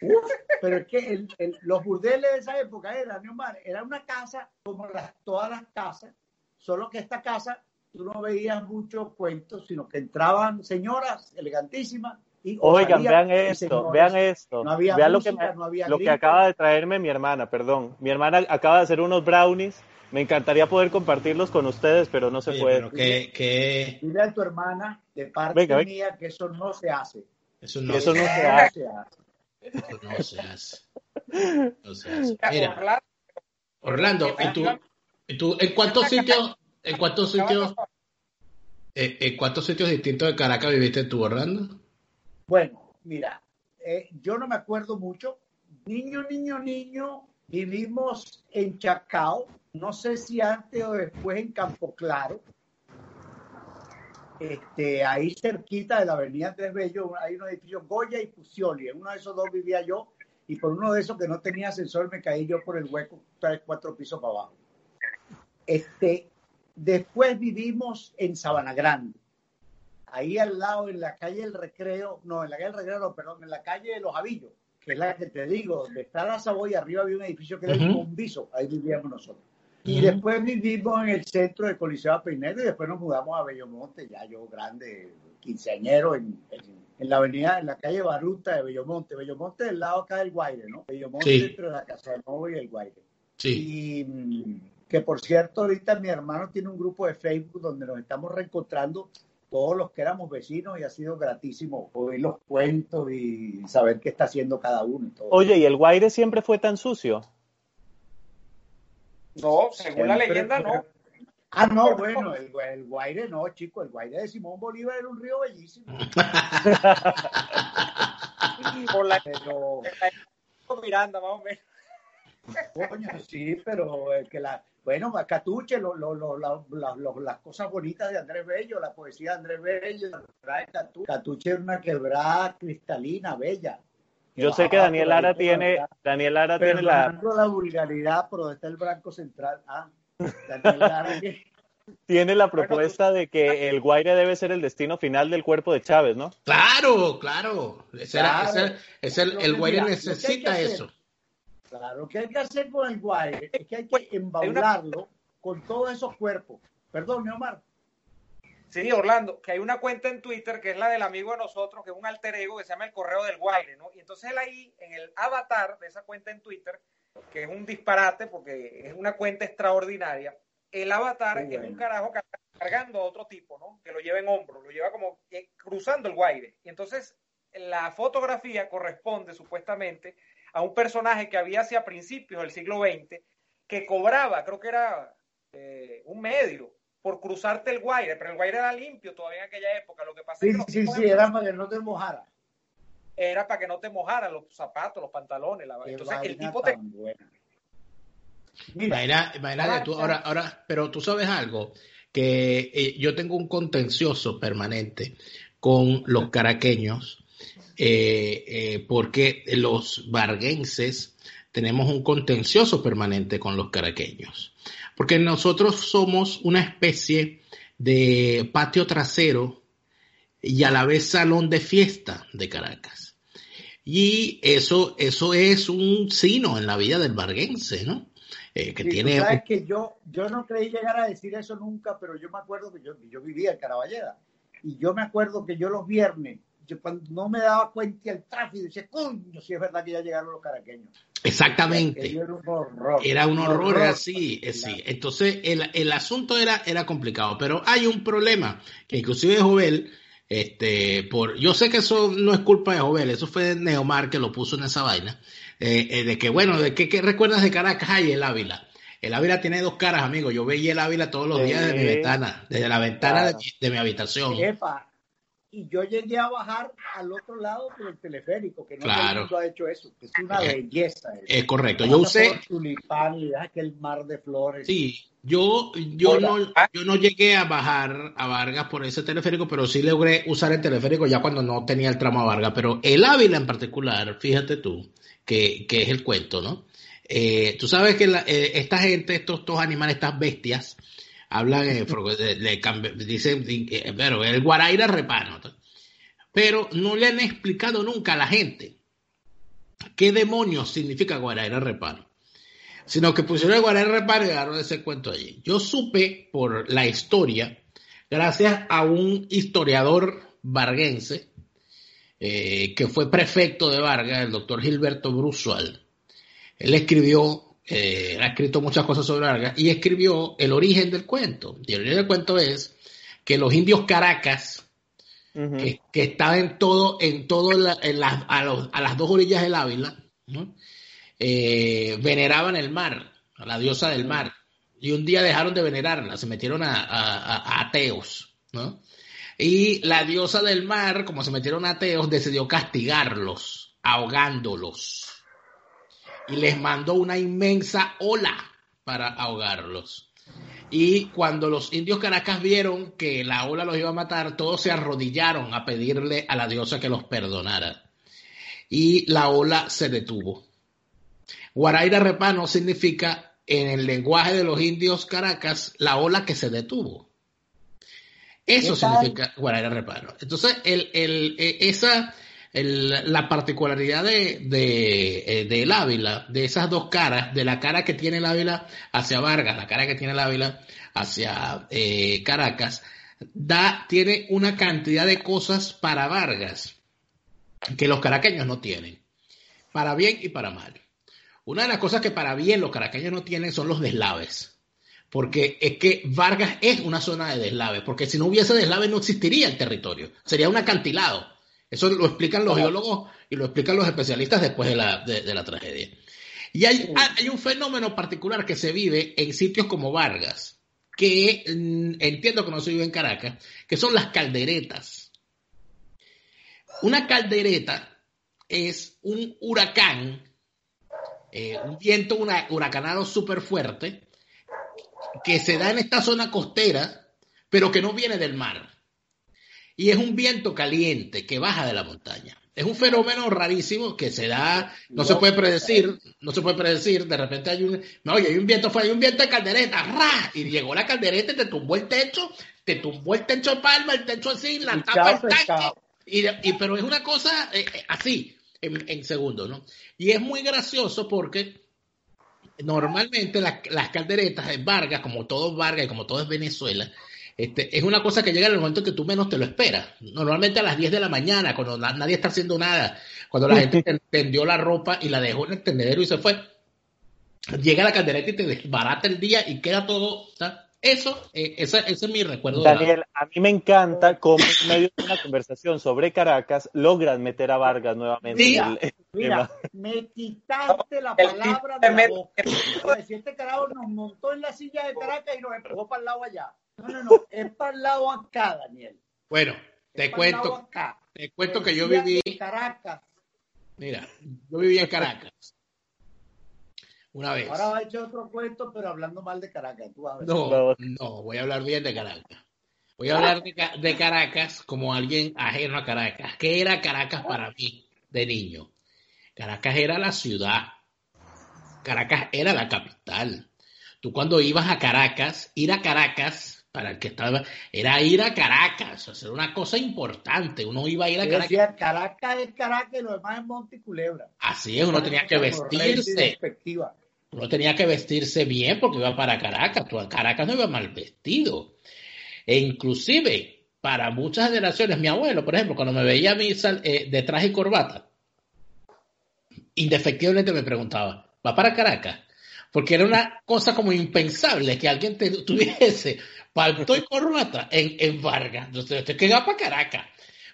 Uf, pero es que el- el- los burdeles de esa época eran, Neomar, era una casa como las, todas las casas, solo que esta casa tú no veías muchos cuentos, sino que entraban señoras elegantísimas y Oigan, vean esto, señores. vean esto. No había vean lo que, música, me- no había lo que gritos. acaba de traerme mi hermana, perdón. Mi hermana acaba de hacer unos brownies. Me encantaría poder compartirlos con ustedes, pero no se Oye, puede. pero que, que Dile a tu hermana, de parte Venga, venga. mía, que eso no se hace. eso no, Eso no se hace. No se hace. No se hace. Mira, Orlando, ¿y tú, y tú en cuántos sitios, en cuántos sitios, eh, en cuántos sitios distintos de Caracas viviste tú, Orlando? Bueno, mira, eh, yo no me acuerdo mucho. Niño, niño, niño, vivimos en Chacao, no sé si antes o después en Campo Claro. Este, ahí cerquita de la avenida Andrés Bello hay unos edificios Goya y Fusioli. En uno de esos dos vivía yo y por uno de esos que no tenía ascensor me caí yo por el hueco tres, cuatro pisos para abajo. Este, después vivimos en Sabana Grande ahí al lado, en la calle del Recreo, no, en la calle del Recreo, no, perdón, en la calle de los Avillos, que es la que te digo, donde está la Saboya, arriba había un edificio que era el Ujú. Bombizo, ahí vivíamos nosotros. Y después vivimos en el centro de Coliseo Peinero y después nos mudamos a Bellomonte, ya yo grande, quinceañero, en, en- en la avenida, en la calle Baruta de Bellomonte. Bellomonte del lado acá del Guaire, ¿no? Bellomonte Sí. entre la Casa de Nuevo y el Guaire. Sí. Y mm, que por cierto, ahorita mi hermano tiene un grupo de Facebook donde nos estamos reencontrando todos los que éramos vecinos y ha sido gratísimo oír los cuentos y saber qué está haciendo cada uno. Y todo. Oye, ¿y el Guaire siempre fue tan sucio? No, según la leyenda, no. Ah, no, bueno, el, el Guaire no, chico, el Guaire de Simón Bolívar era un río bellísimo. Por la Pero, Miranda, más o menos. coño, sí, pero eh, que la, bueno, Catuche, lo, lo, lo, la- la- lo- las cosas bonitas de Andrés Bello, la poesía de Andrés Bello, Catuche es una quebrada cristalina, bella. Yo sé que bajaba Daniel Lara tiene. Daniel Lara tiene la, la vulgaridad, pero está el Branco Central. Ah, Daniel Lara, que- tiene la propuesta de que el Guaire debe ser el destino final del cuerpo de Chávez, ¿no? Claro, claro. Ese era- Claro. ese- ese el, el Guaire mira, lo que hay que necesita eso. Claro, ¿qué hay que hacer con el Guaire? Es que hay que embaularlo con todos esos cuerpos. Perdón, Neomar. Sí, Orlando, que hay una cuenta en Twitter que es la del amigo de nosotros, que es un alter ego que se llama el Correo del Guaire, ¿no? Y entonces él ahí, en el avatar de esa cuenta en Twitter, que es un disparate porque es una cuenta extraordinaria, el avatar es bueno. un carajo car- cargando a otro tipo, ¿no? Que lo lleva en hombro, lo lleva como eh, cruzando el Guaire. Y entonces la fotografía corresponde supuestamente a un personaje que había hacia principios del siglo XX que cobraba, creo que era eh, un medio por cruzarte el Guaire, pero el Guaire era limpio todavía en aquella época. Lo que pasa Sí, es que sí, sí, era para que no te mojara. era para que no te mojaran los zapatos, los pantalones. La... Entonces el tipo te... Mira, imagínate, tú ahora, ahora, pero tú sabes algo, que eh, yo tengo un contencioso permanente con los caraqueños, eh, eh, porque los varguenses tenemos un contencioso permanente con los caraqueños, porque nosotros somos una especie de patio trasero y a la vez salón de fiesta de Caracas. Y eso, eso es un sino en la vida del varguense, ¿no? Eh, que tiene... Sabes que yo, yo no creí llegar a decir eso nunca, pero yo me acuerdo que yo, yo vivía en Caraballeda y yo me acuerdo que yo los viernes, yo cuando no me daba cuenta del tráfico, decía, coño, si es verdad que ya llegaron los caraqueños. Exactamente. Era un horror. Era un horror, así. Sí. Entonces, el, el, asunto era, era complicado, pero hay un problema, que inclusive Jovel, este, por, yo sé que eso no es culpa de Jovel, eso fue Neomar que lo puso en esa vaina, eh, eh, de que, bueno, de que, recuerdas de Caracas hay el Ávila. El Ávila tiene dos caras, amigo. Yo veía el Ávila todos los días desde mi ventana, desde la ventana de, mi, habitación. Y yo llegué a bajar al otro lado por el teleférico, que no claro. ha hecho eso, que es una eh, belleza. Es correcto. Yo usé. Tulipán y aquel mar de flores. Sí, yo, yo, no, yo no llegué a bajar a Vargas por ese teleférico, pero sí logré usar el teleférico ya cuando no tenía el tramo a Vargas. Pero el Ávila en particular, fíjate tú, que, es el cuento, ¿no? Eh, tú sabes que eh, esta gente, estos, estos animales, estas bestias, hablan, eh, le, dicen, pero el guaraira repano, pero no le han explicado nunca a la gente qué demonios significa guaraira repano, sino que pusieron el guaraira repano y agarraron ese cuento allí. Yo supe por la historia, gracias a un historiador varguense, eh, que fue prefecto de Vargas, el doctor Gilberto Brusual. Él escribió, eh, ha escrito muchas cosas sobre Vargas y escribió el origen del cuento. Y el origen del cuento es que los indios Caracas, que, estaban en todo, en todo en a, las dos orillas del Ávila, eh, veneraban el mar, a la diosa del mar. Y un día dejaron de venerarla, se metieron a, a ateos, ¿no? Y la diosa del mar, como se metieron ateos, decidió castigarlos, ahogándolos. Y les mandó una inmensa ola para ahogarlos. Y cuando los indios Caracas vieron que la ola los iba a matar, todos se arrodillaron a pedirle a la diosa que los perdonara. Y la ola se detuvo. Guaraira Repano significa, en el lenguaje de los indios Caracas, la ola que se detuvo. Eso significa guaraira reparo. Entonces, el, el, e, esa, la particularidad de, de, eh, del Ávila, de esas dos caras, de la cara que tiene el Ávila hacia Vargas, la cara que tiene el Ávila hacia eh, Caracas, da, tiene una cantidad de cosas para Vargas que los caraqueños no tienen, para bien y para mal. Una de las cosas que para bien los caraqueños no tienen son los deslaves porque es que Vargas es una zona de deslave, porque si no hubiese deslave no existiría el territorio, sería un acantilado. Eso lo explican los geólogos y lo explican los especialistas después de la, de, la tragedia. Y hay, hay, un fenómeno particular que se vive en sitios como Vargas, que mm, entiendo que no se vive en Caracas, que son las calderetas. Una caldereta es un huracán, eh, un viento una, huracanado súper fuerte, que se da en esta zona costera, pero que no viene del mar. Y es un viento caliente que baja de la montaña. Es un fenómeno rarísimo que se da, no se puede predecir, no se puede predecir, de repente hay un, no, oye, hay un viento, fue, hay un viento de caldereta, ¡ra! y llegó la caldereta y te tumbó el techo, te tumbó el techo de palma, el techo así, la tapa el tanque, y, pero es una cosa eh, eh, así, en, en segundos, ¿no? Y es muy gracioso porque normalmente las calderetas en Vargas, como todo Vargas y como todo es Venezuela, este, es una cosa que llega en el momento que tú menos te lo esperas. Normalmente a las 10 de la mañana, cuando nadie está haciendo nada, cuando la gente tendió la ropa y la dejó en el tendedero y se fue, llega la caldereta y te desbarata el día y queda todo. Eso, eh, ese, es mi recuerdo. Daniel, a mí me encanta cómo en medio de una conversación sobre Caracas logran meter a Vargas nuevamente. mira, me quitaste la palabra de la boca. Si este carajo nos montó en la silla de Caracas y nos empujó para el lado allá. No, no, no, es para el lado acá, Daniel. Bueno, Te cuento, acá. te cuento que yo viví, en Caracas. mira, yo viví en Caracas. Una vez. Ahora va a echar otro cuento, pero hablando mal de Caracas. Tú vas a ver. No, no, voy a hablar bien de Caracas. Voy a hablar de, de Caracas como alguien ajeno a Caracas. ¿Qué era Caracas para mí de niño? Caracas era la ciudad. Caracas era la capital. Tú cuando ibas a Caracas, ir a Caracas, para el que estaba, era ir a Caracas, era una cosa importante. Uno iba a ir a Caracas. decía, Caracas es Caracas y lo demás es Monte y Culebra. Así es, uno tenía que vestirse. Uno tenía que vestirse bien porque iba para Caracas. Tú a Caracas no iba mal vestido. E inclusive, para muchas generaciones, mi abuelo, por ejemplo, cuando me veía a mí eh, de traje y corbata, indefectiblemente me preguntaba, ¿va para Caracas? Porque era una cosa como impensable que alguien te- tuviese palto y corbata en, en Vargas. Entonces, usted que va para Caracas.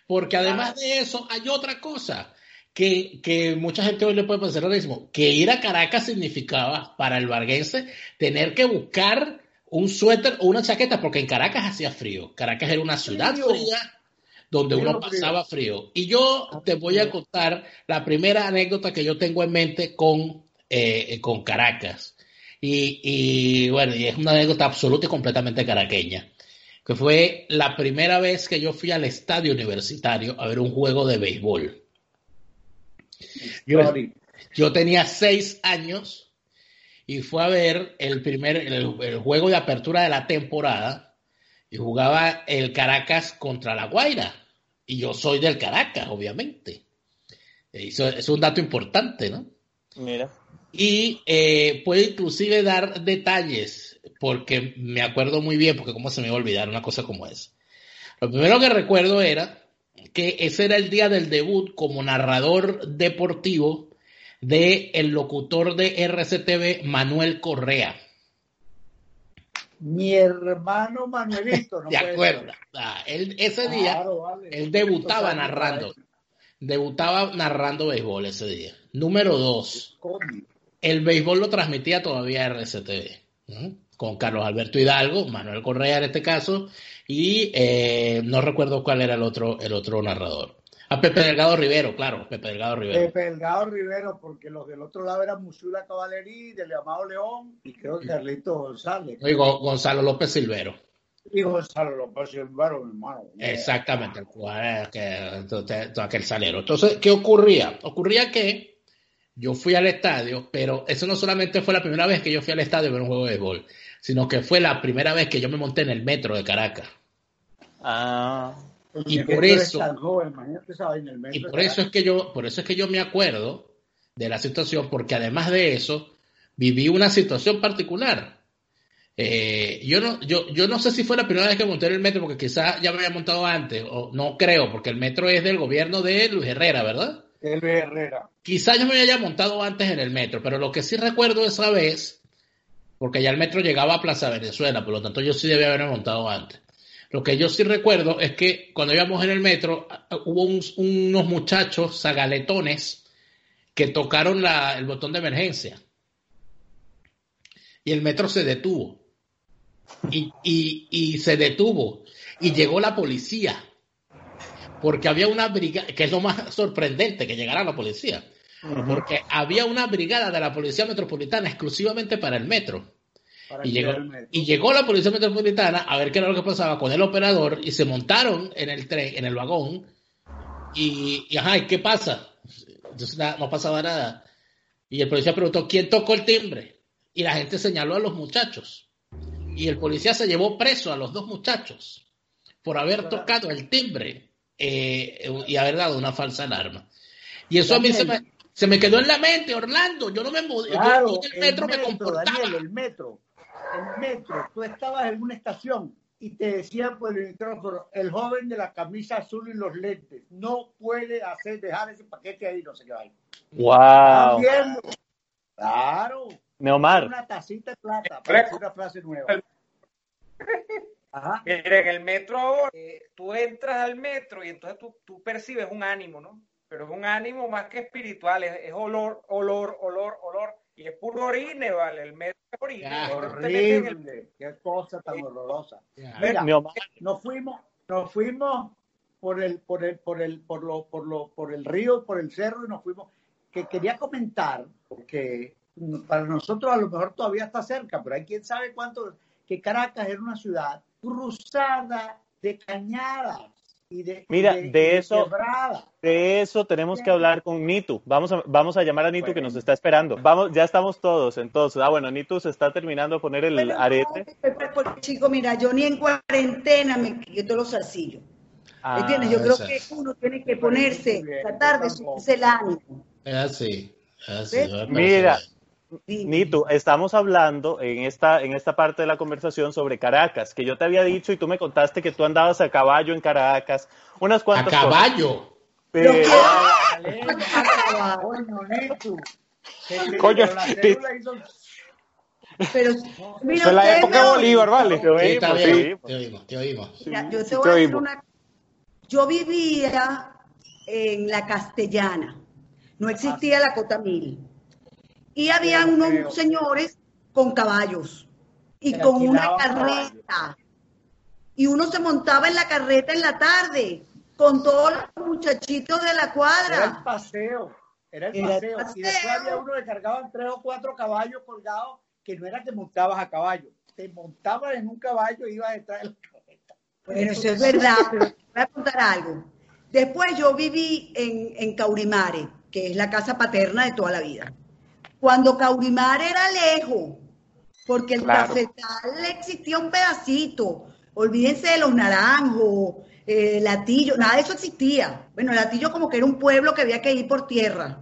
Porque además de eso, hay otra cosa que, que mucha gente hoy le puede parecer lo mismo, que ir a Caracas significaba para el varguense tener que buscar un suéter o una chaqueta, porque en Caracas hacía frío. Caracas era una ciudad Frío. fría donde Frío, uno frío. pasaba frío. Y yo te voy a contar la primera anécdota que yo tengo en mente con, eh, con Caracas. Y, bueno, y es una anécdota absoluta y completamente caraqueña que fue la primera vez que yo fui al estadio universitario a ver un juego de béisbol. Yo, tenía seis años y fue a ver el primer el, el juego de apertura de la temporada y jugaba el Caracas contra la Guaira. Y yo soy del Caracas, obviamente. Eso es un dato importante, ¿no? Mira. Y eh, puedo inclusive dar detalles, porque me acuerdo muy bien, porque cómo se me iba a olvidar una cosa como esa. Lo primero que recuerdo era que ese era el día del debut como narrador deportivo de el locutor de RCTV, Manuel Correa. Mi hermano Manuelito, ¿no ¿Te puede acuerdas? Ah, él, ese día, Claro, vale. él debutaba narrando. Debutaba narrando béisbol ese día. Número dos. El béisbol lo transmitía todavía RCTV, ¿no? con Carlos Alberto Hidalgo, Manuel Correa en este caso, y eh, no recuerdo cuál era el otro, el otro narrador. A Pepe Delgado Rivero, claro, Pepe Delgado Rivero. Pepe Delgado Rivero, porque los del otro lado eran Musula Caballerí, del llamado León, y creo que Carlito González. Y Go- Gonzalo López Silvero. Y Gonzalo López Silvero, mi hermano. Exactamente, el jugador que, todo- todo aquel salero. Entonces, ¿qué ocurría? Ocurría que yo fui al estadio, pero eso no solamente fue la primera vez que yo fui al estadio a ver un juego de béisbol, sino que fue la primera vez que yo me monté en el metro de Caracas. Ah, y por eso- joven, en el metro Y por eso es que yo, por eso es que yo me acuerdo de la situación, porque además de eso, viví una situación particular. Eh, yo no, yo, yo no sé si fue la primera vez que monté en el metro, porque quizás ya me había montado antes, o no creo, porque el metro es del gobierno de Luis Herrera, ¿verdad? El Herrera. Quizás yo me haya montado antes en el metro, pero lo que sí recuerdo esa vez, porque ya el metro llegaba a Plaza Venezuela, por lo tanto yo sí debía haberme montado antes. Lo que yo sí recuerdo es que cuando íbamos en el metro, hubo un- unos muchachos zagaletones que tocaron el botón de emergencia. Y el metro se detuvo. Y se detuvo. Y llegó la policía. Porque había una brigada, que es lo más sorprendente, que llegara la policía. Porque había una brigada de la Policía Metropolitana exclusivamente para el metro. Para Y llegó, vea el metro. y llegó la Policía Metropolitana a ver qué era lo que pasaba con el operador y se montaron en el tren, en el vagón. Y, y ajá, ¿y qué pasa? Entonces nada, no pasaba nada. Y el policía preguntó, ¿quién tocó el timbre? Y la gente señaló a los muchachos. Y el policía se llevó preso a los dos muchachos por haber tocado el timbre eh, y haber dado una falsa alarma. Y eso a mí se me, se me quedó en la mente, Orlando. Yo no me mudé. Claro, yo en el metro me comportaba. Daniel, el metro. El metro. Tú estabas en una estación y te decían por el micrófono, el joven de la camisa azul y los lentes no puede hacer, dejar ese paquete ahí, no sé qué vaya. wow. También, claro, Neomar, una tacita de plata, para una frase nueva. Ajá. Mira, en el metro ahora, eh, tú entras al metro y entonces tú, tú percibes un ánimo, ¿no? Pero es un ánimo más que espiritual, es, es olor, olor, olor, olor. Y es puro orine, ¿vale? El metro es orine. Ya, en el- Horrible, qué cosa tan horrorosa. Ya. Mira, Neomar, nos fuimos, nos fuimos por el, por el, por el, por lo, por lo, por el río, por el cerro y nos fuimos. Que quería comentar, porque para nosotros a lo mejor todavía está cerca, pero hay quien sabe cuánto, que Caracas era una ciudad cruzada de cañadas. Y de, Mira, y de, y eso, de eso tenemos que hablar con Nitu. Vamos a, vamos a llamar a Nitu que nos está esperando. Vamos, ya estamos todos, entonces. Ah, bueno, Nitu se está terminando de poner el no, arete. porque, chico, mira, yo ni en cuarentena me quito los zarcillos. Ah, ¿Entiendes? Yo creo que uno tiene que ponerse, tratar de subirse el ánimo. Es así. Es así. Me Mira, Sí. Nitu, estamos hablando en esta, en esta parte de la conversación sobre Caracas, que yo te había dicho y tú me contaste que tú andabas a caballo en Caracas, unas. A cuantas cosas. caballo. Pero- quiero- coño, pero mira, es la época de. Bolívar, ¿vale? Te oímos, Sí, bien. oímos. Te oímos, te oímos. Mira, yo te sí voy te a decir una Yo vivía en la Castellana, no existía la Cota Mil. Y había unos creo. señores con caballos y con una carreta. Y uno se montaba en la carreta en la tarde con todos los muchachitos de la Era el cuadra. paseo, era el Era el paseo. Y después había uno que cargaban tres o cuatro caballos colgados, que no era que montabas a caballo, te montabas en un caballo y ibas detrás de la carreta. Bueno, eso es verdad, pero te voy a contar algo. Después yo viví en, en Caurimare, que es la casa paterna de toda la vida. Cuando Caurimare era lejos, porque el Claro. cafetal existía un pedacito. Olvídense de los naranjos, eh, latillo, nada de eso existía. Bueno, latillo como que era un pueblo que había que ir por tierra.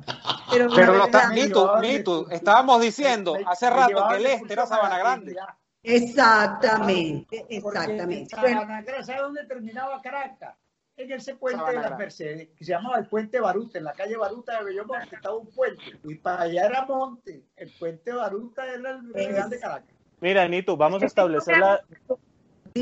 Pero, Pero la lo está, verdad- Me Nitu, llevaban de Nitu, excursión. estábamos diciendo Me- hace rato que el este era Sabana Grande. Exactamente, exactamente. Sabana Grande, ¿Sabe dónde terminaba Caracas? En ese puente Sabana de las. Mercedes, que se llamaba el Puente Baruta, en la calle Baruta de Bellomonte estaba un puente, y para allá era monte. El Puente Baruta era el Real de Caracas. Mira, Nitu, vamos a establecer la,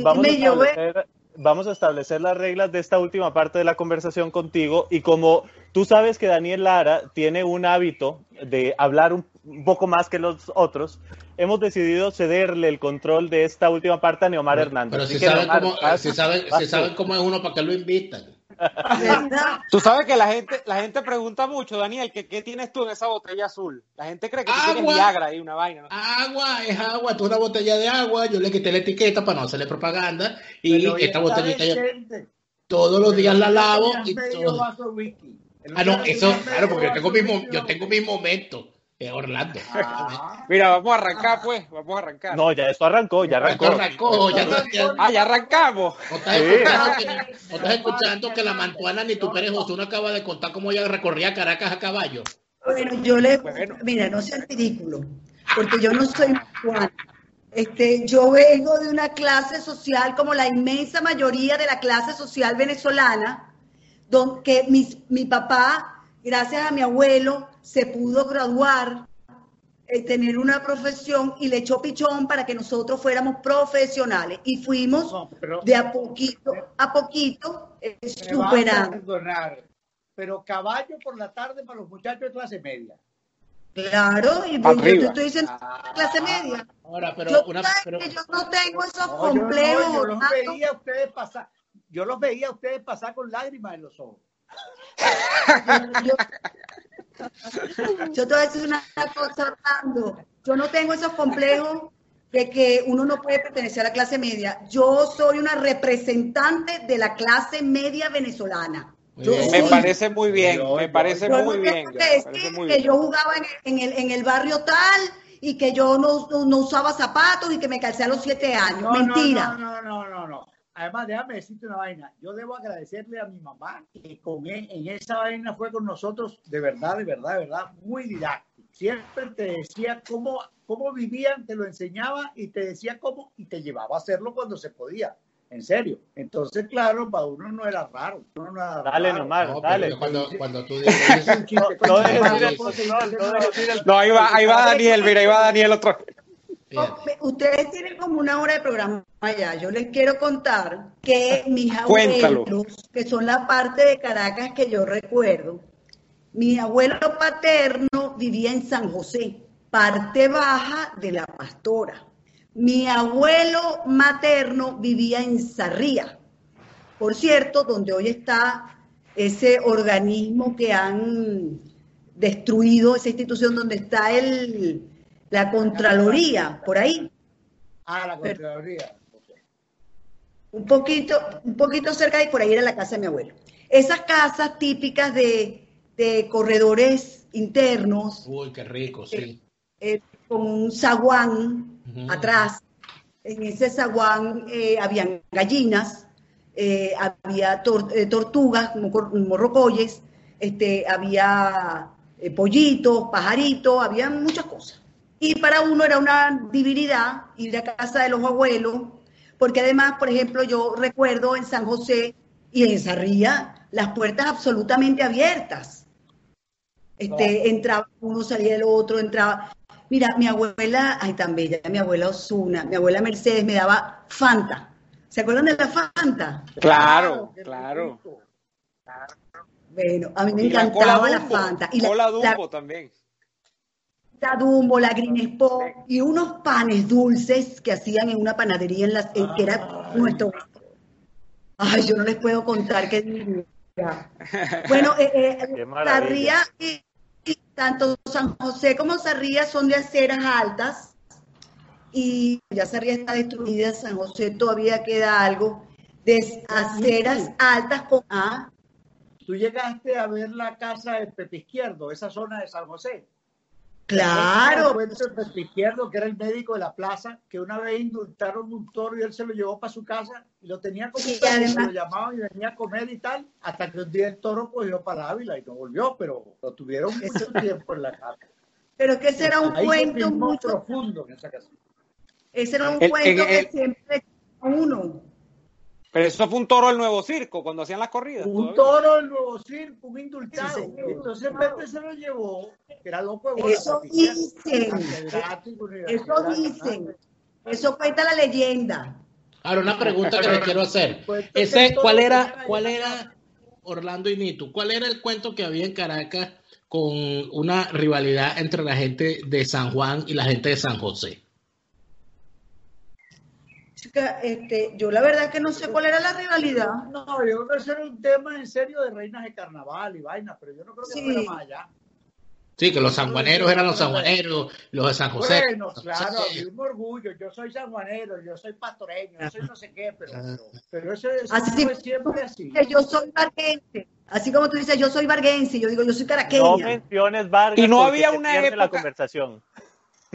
vamos a establecer, vamos a establecer las reglas de esta última parte de la conversación contigo y como tú sabes que Daniel Lara tiene un hábito de hablar un poco más que los otros, hemos decidido cederle el control de esta última parte a Neomar Hernández. Pero si saben, Neomar, cómo, vas- si, saben, vas si tú. saben cómo es uno, ¿para qué lo invitan? Tú sabes que la gente, la gente pregunta mucho, Daniel, que qué tienes tú en esa botella azul. La gente cree que tú tienes. Viagra y una vaina. ¿no? Agua, es agua, tú una botella de agua, yo le quité la etiqueta para no hacerle propaganda y Pero esta botellita todos los días la lavo y todo. Ah, no, eso, claro, porque yo tengo, whisky, yo tengo mis momentos, eh, Orlando. Ah, Mira, vamos a arrancar, pues. Vamos a arrancar. No, ya esto arrancó, ya arrancó. Ya arrancó, ya, ya- Ah, ya arrancamos. ¿No estás, Sí. escuchando que, no estás escuchando que la mantuana ni tu Pérez José acaba de contar cómo ella recorría Caracas a caballo? Bueno, yo le, Bueno. mira, no sean ridículo, porque yo no soy Juan. Este, yo vengo de una clase social como la inmensa mayoría de la clase social venezolana, donde mi, mi papá, gracias a mi abuelo, se pudo graduar, eh, tener una profesión y le echó pichón para que nosotros fuéramos profesionales y fuimos no, pero de a poquito a poquito eh, superando. perdonar. Pero caballo por la tarde para los muchachos de clase media. Claro, y pues, yo te estoy diciendo clase media. Ahora, pero Yo, una, ¿sabes pero, yo no tengo esos No, yo, no, complejos. yo los veía a ustedes pasar. Yo los veía a ustedes pasar con lágrimas en los ojos. Yo, yo te voy a decir una cosa, Orlando. Yo no tengo esos complejos de que uno no puede pertenecer a la clase media. Yo soy una representante de la clase media venezolana. Yo. Me soy- parece muy bien, Yo- me yo- parece yo muy bien. que me parece decir muy que bien. yo jugaba en el, en el, en el barrio tal y que yo no, no, no usaba zapatos y que me calcé a los siete años. No, Mentira. No, no, no, no, no. Además, déjame decirte una vaina. Yo debo agradecerle a mi mamá que con e- en esa vaina fue con nosotros de verdad, de verdad, de verdad, muy didáctico. Siempre te decía cómo, cómo vivían, te lo enseñaba y te decía cómo y te llevaba a hacerlo cuando se podía. En serio. Entonces, claro, para uno no era raro. uno no era Dale, raro. Neomar, no, pero dale. cuando, cuando tú Es dices, No, ahí va, ahí va Daniel, mira, ahí va Daniel otro. Fíjate, Ustedes tienen como una hora de programa allá. Yo les quiero contar que mis Cuéntalo. abuelos, que son la parte de Caracas que yo recuerdo, mi abuelo paterno vivía en San José, parte baja de la Pastora. Mi abuelo materno vivía en Sarría. por cierto, donde hoy está ese organismo que han destruido, esa institución donde está el, la Contraloría, por ahí. Ah, la Contraloría. Un poquito, un poquito cerca y por ahí era la casa de mi abuelo. Esas casas típicas de, de corredores internos. Uy, qué rico, sí. Eh, con un zaguán atrás. En ese zaguán eh, habían gallinas, eh, había tor- eh, tortugas, morro- morrocoyes, este, había eh, pollitos, pajaritos, había muchas cosas. Y para uno era una divinidad ir a casa de los abuelos, porque además, por ejemplo, yo recuerdo en San José y en Sarría las puertas absolutamente abiertas. Este, entraba uno, salía el otro, entraba. Mira, mi abuela, ay, tan bella, mi abuela Osuna, mi abuela Mercedes me daba Fanta. ¿Se acuerdan de la Fanta? Claro, claro. Bueno, a mí me Y encantaba la Dumbo, Fanta. Y la, cola la- Dumbo también. La Dumbo, la Green Spot y unos panes dulces que hacían en una panadería en las, en- que era Ay. nuestro. Ay, yo no les puedo contar qué. Bueno, eh, eh. Sarría y, y tanto San José como Sarría son de aceras altas y ya Sarría está destruida, San José todavía queda algo de aceras altas con A. Tú llegaste a ver la casa de Pepe Izquierdo, esa zona de San José. Claro, El Izquierdo, que era el médico de la plaza, que una vez indultaron un toro y él se lo llevó para su casa y lo tenía como Y un se lo llamaban y venía a comer y tal, hasta que un día el toro cogió para Ávila y no volvió, pero lo tuvieron mucho tiempo en la casa. pero que ese era un Ahí cuento mucho, profundo en esa casa. ese era un El- cuento el- que siempre uno. Pero eso fue un toro del nuevo circo, cuando hacían las corridas. Un todavía. toro del nuevo circo, un indultado. Sí. Entonces Pepe se lo llevó, que era loco de bola, Eso dicen, eso dicen, eso cuenta la leyenda. Ahora, una pregunta que le quiero hacer. Cuento que Ese, ¿cuál era, cuál era, Orlando y Nito, cuál era el cuento que había en Caracas con una rivalidad entre la gente de San Juan y la gente de San José? Chica, Este, yo la verdad que no sé cuál era la rivalidad. No, yo creo que eso era un tema en serio de reinas de carnaval y vainas, pero yo no creo que Sí. fuera más allá. Sí, que los sanjuaneros eran los sanjuaneros, los de San José. Bueno, claro, a Sí. mí un orgullo, yo soy sanjuanero, yo soy pastoreño, yo soy no sé qué, pero, Ah. pero, eso, eso Así fue siempre así. yo soy varguense. Así como tú dices, yo soy varguense, yo digo, yo soy No caraqueña. menciones Vargas Y no había una pierde la época- conversación.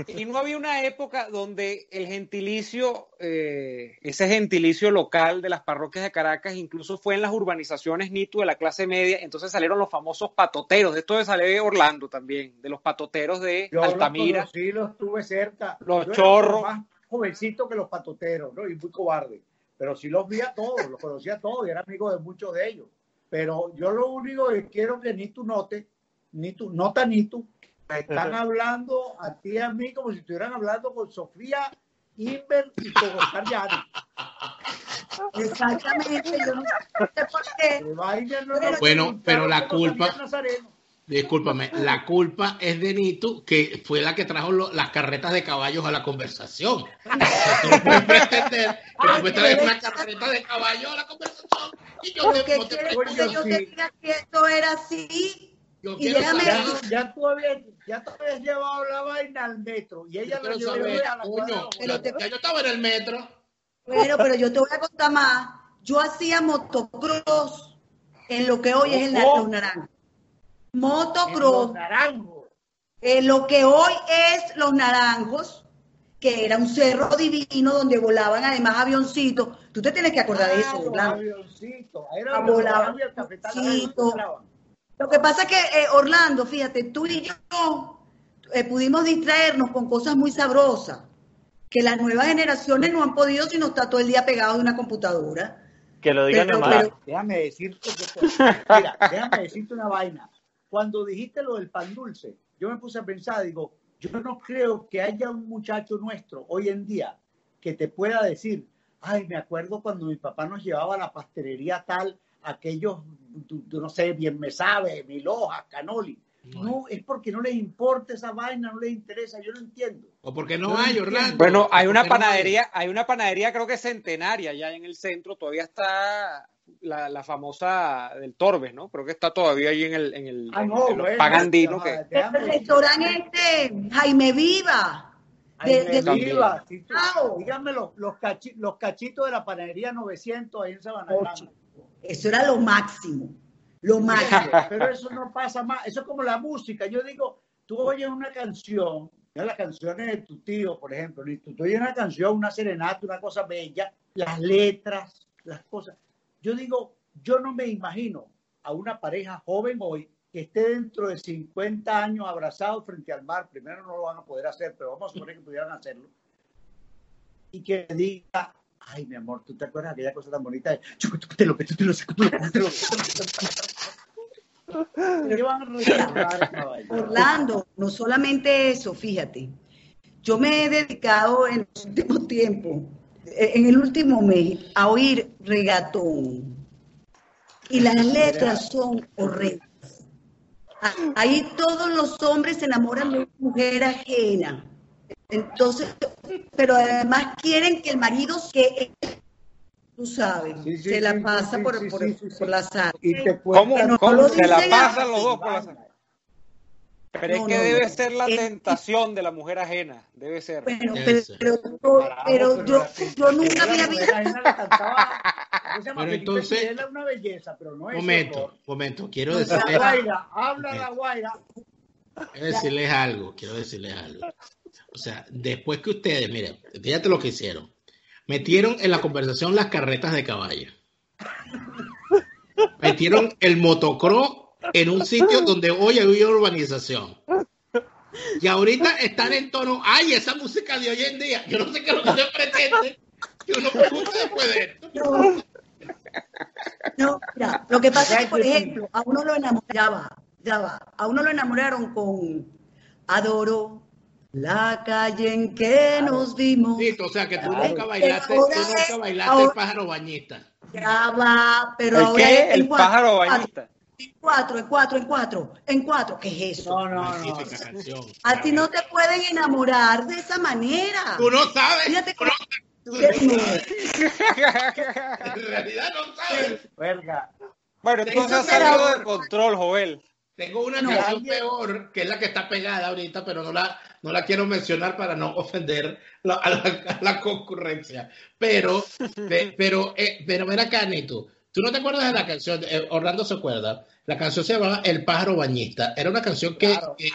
Y no había una época donde el gentilicio, eh, ese gentilicio local de las parroquias de Caracas, incluso fue en las urbanizaciones NITU de la clase media, entonces salieron los famosos patoteros, de esto de sale Orlando también, de los patoteros de Yo Altamira. los conocí, los estuve cerca. Los Yo era chorros. más jovencito que los patoteros, ¿no? Y muy cobarde. Pero sí los vi a todos, los conocía a todos y era amigo de muchos de ellos. Pero yo lo único que quiero que ni tú note, ni tú, nota ni tú, me están hablando a ti y a mí como si estuvieran hablando con Sofía Inver y con Oscar Llano. Exactamente, yo no sé por qué. No nos Bueno, pero la culpa-. Discúlpame, la culpa es de Nito, que fue la que trajo lo- las carretas de caballos a la conversación. Tú no puedes pretender que tú me traes una carreta de caballos a la conversación y yo ¿Por te, qué no te quieres Oye, que yo te sí. diga que esto era así? Yo Y déjame- Ya, ya tú habías, ya tú habías llevado la vaina al metro y ella la llevó saber, a la coño. Pero te- yo estaba en el metro. Bueno, pero yo te voy a contar más. Yo hacía motocross en lo que hoy es el, na- Ojo. los naranjos. En Motocross. los naranjos. en lo que hoy es los naranjos, que era un cerro divino donde volaban además avioncitos. Tú te tienes que acordar de eso, Ah, los Orlando. avioncitos. Era volaban y Lo que pasa es que, eh, Orlando, fíjate, tú y yo eh, pudimos distraernos con cosas muy sabrosas, que las nuevas generaciones no han podido sino estar todo el día pegados de una computadora. Que lo digan Pero- pero- Déjame decirte que- mira, déjame decirte una vaina. Cuando dijiste lo del pan dulce, yo me puse a pensar, digo, yo no creo que haya un muchacho nuestro hoy en día que te pueda decir, ay, me acuerdo cuando mi papá nos llevaba a la pastelería tal, aquellos, no sé, bien me sabe, mil hojas, canoli. No, es porque no les importa esa vaina, no les interesa, yo no entiendo. O porque no Yo hay, entiendo. Orlando. Bueno, hay una ¿Por qué no panadería, hay una panadería creo que centenaria ya en el centro, todavía está la, la famosa del Torbes, ¿no? Creo que está todavía ahí en el, en el, Ah, en- no, en los bueno, pagandinos ya, que... El decir. restaurante este, Jaime Viva. De- me de- viva, sí. Dígame los, los, cachi- los cachitos de la panadería 900 ahí en Sabana Ocho. Grande. Eso era lo máximo. Lo máximo. Pero eso no pasa más. Eso es como la música. Yo digo, tú oyes una canción, ya las canciones de tu tío, por ejemplo, y tú, tú oyes una canción, una serenata, una cosa bella, las letras, las cosas. Yo digo, yo no me imagino a una pareja joven hoy que esté dentro de 50 años abrazado frente al mar. Primero no lo van a poder hacer, pero vamos a suponer que pudieran hacerlo. Y que diga, ay, mi amor, ¿tú te acuerdas de aquella cosa tan bonita? de, Te lo meto, te lo saco, te lo meto, te lo. ¿Qué van a recordar? Orlando, no solamente eso, fíjate. Yo me he dedicado en el último tiempo, eh, en el último mes, a oír regatón. Y las letras son horrendas. Ah, Ahí todos los hombres se enamoran de una mujer ajena. Entonces, pero además quieren que el marido que tú sabes, Sí, sí, se la pasa sí, por, sí, por, sí, sí, sí. por la sal. Y te ¿Cómo, no cómo se la pasan los dos por la Banda. Pero es No, que no, debe no. ser la Es- tentación de la mujer ajena, debe ser. Bueno, Debe pero, ser. pero, pero yo, la- yo nunca la había visto. Pero entonces- es una belleza, pero no es Momento, horror. momento, quiero No, La decirles, guaira, habla la guaira. quiero decirles algo, quiero decirles algo. O sea, después que ustedes, miren, fíjate lo que hicieron. Metieron en la conversación las carretas de caballo. Metieron el motocross en un sitio donde hoy hay urbanización. Y ahorita están en tono, ay, esa música de hoy en día. Yo no sé qué es lo que se pretende que uno pregunte después de esto. No, no, mira, lo que pasa es que, por ejemplo, a uno lo va, ya va, a uno lo enamoraron con Adoro la calle en que nos vimos. Listo, o sea que tú Claro. nunca bailaste, tú nunca bailaste ahora- el pájaro bañista. Ya va, pero ¿El ahora qué? El cuatro, pájaro bañista. En cuatro, en cuatro, en cuatro, en cuatro, ¿qué es eso? No, no, no. Canción. A ti no te pueden enamorar de esa manera. Tú no sabes, Fíjate tú no- en realidad no sabes. Verga. bueno, entonces ha salido de control, Joel. Tengo una No, canción alguien- peor, que es la que está pegada ahorita, pero no la, no la quiero mencionar para no ofender la- a, la, a la concurrencia. Pero, pe- pero, eh, pero ven acá, Nito. ¿Tú no te acuerdas de la canción? Eh, Orlando se acuerda. La canción se llamaba El pájaro bañista. Era una canción que, Claro. que-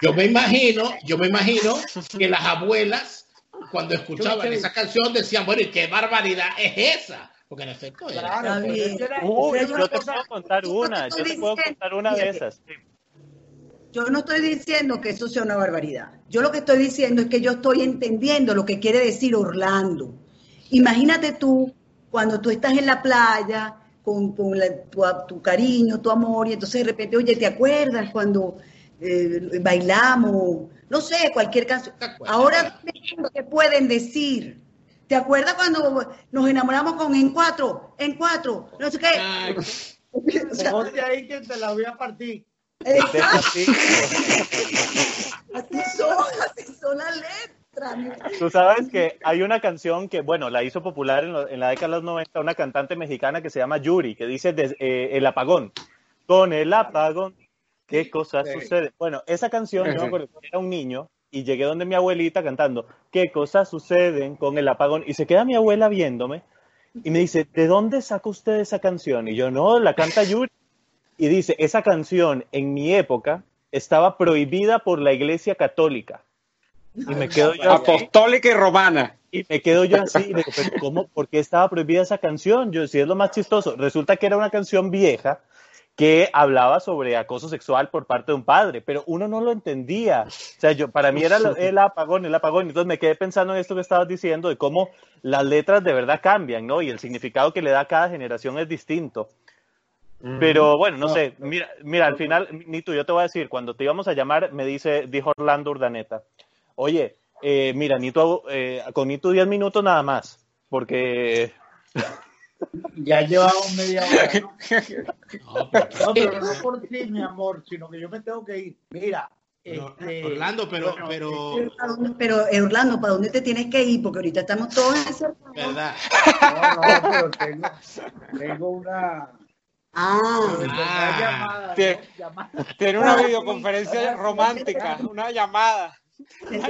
yo me imagino, yo me imagino que las abuelas cuando escuchaban esa canción decían, bueno, ¿y qué barbaridad es esa? Porque en efecto era. Claro, era- Uy, yo te cosa- puedo contar una, yo te puedo contar una de esas. Yo no estoy diciendo que eso sea una barbaridad. Yo lo que estoy diciendo es que yo estoy entendiendo lo que quiere decir Orlando. Imagínate tú cuando tú estás en la playa con, con la- tu, tu cariño, tu amor, y entonces de repente, oye, ¿te acuerdas cuando eh, bailamos? No sé, cualquier canción. ¿Te acuerdas? Ahora qué pueden decir. ¿Te acuerdas cuando nos enamoramos con en cuatro, en cuatro, no sé qué? Ay, O sea, Ponte ahí que te la voy a partir. Así son, así son las letras. Tú sabes que hay una canción que, bueno, la hizo popular en, lo- en la década de los 90, una cantante mexicana que se llama Yuri, que dice des- eh, El apagón. Con el apagón, ¿qué cosas Sí. suceden? Bueno, esa canción, yo me acuerdo era un niño y llegué donde mi abuelita cantando, ¿qué cosas suceden con el apagón? Y se queda mi abuela viéndome y me dice, ¿de dónde saca usted esa canción? Y yo, no, la canta Yuri. Y dice, esa canción en mi época estaba prohibida por la Iglesia Católica. Y me quedo yo Apostólica y romana. y me quedo yo así, y digo, pero ¿cómo? ¿Por qué estaba prohibida esa canción? Yo sí es lo más chistoso. Resulta que era una canción vieja que hablaba sobre acoso sexual por parte de un padre, pero uno no lo entendía. O sea, yo, para mí era el apagón, el apagón. Entonces me quedé pensando en esto que estabas diciendo, de cómo las letras de verdad cambian, ¿no? Y el significado que le da a cada generación es distinto. Pero bueno, no sé, mira, mira, al final, Nito, yo te voy a decir, cuando te íbamos a llamar, me dice, dijo Orlando Urdaneta, oye, eh, mira, Nito, eh, con Nito 10 minutos nada más, porque Ya llevamos media hora. ¿no? no, pero- No, por ti, mi amor, sino que yo me tengo que ir. Mira, No, Este, Orlando, pero, bueno, pero, este, ¿Para dónde- Pero, eh, Orlando, ¿para dónde te tienes que ir? Porque ahorita estamos todos encerrados. ¿verdad? No, no, pero tengo, tengo una, Ah, una Ah. llamada, Bien. ¿no? Llamada. Tiene una videoconferencia romántica, una llamada.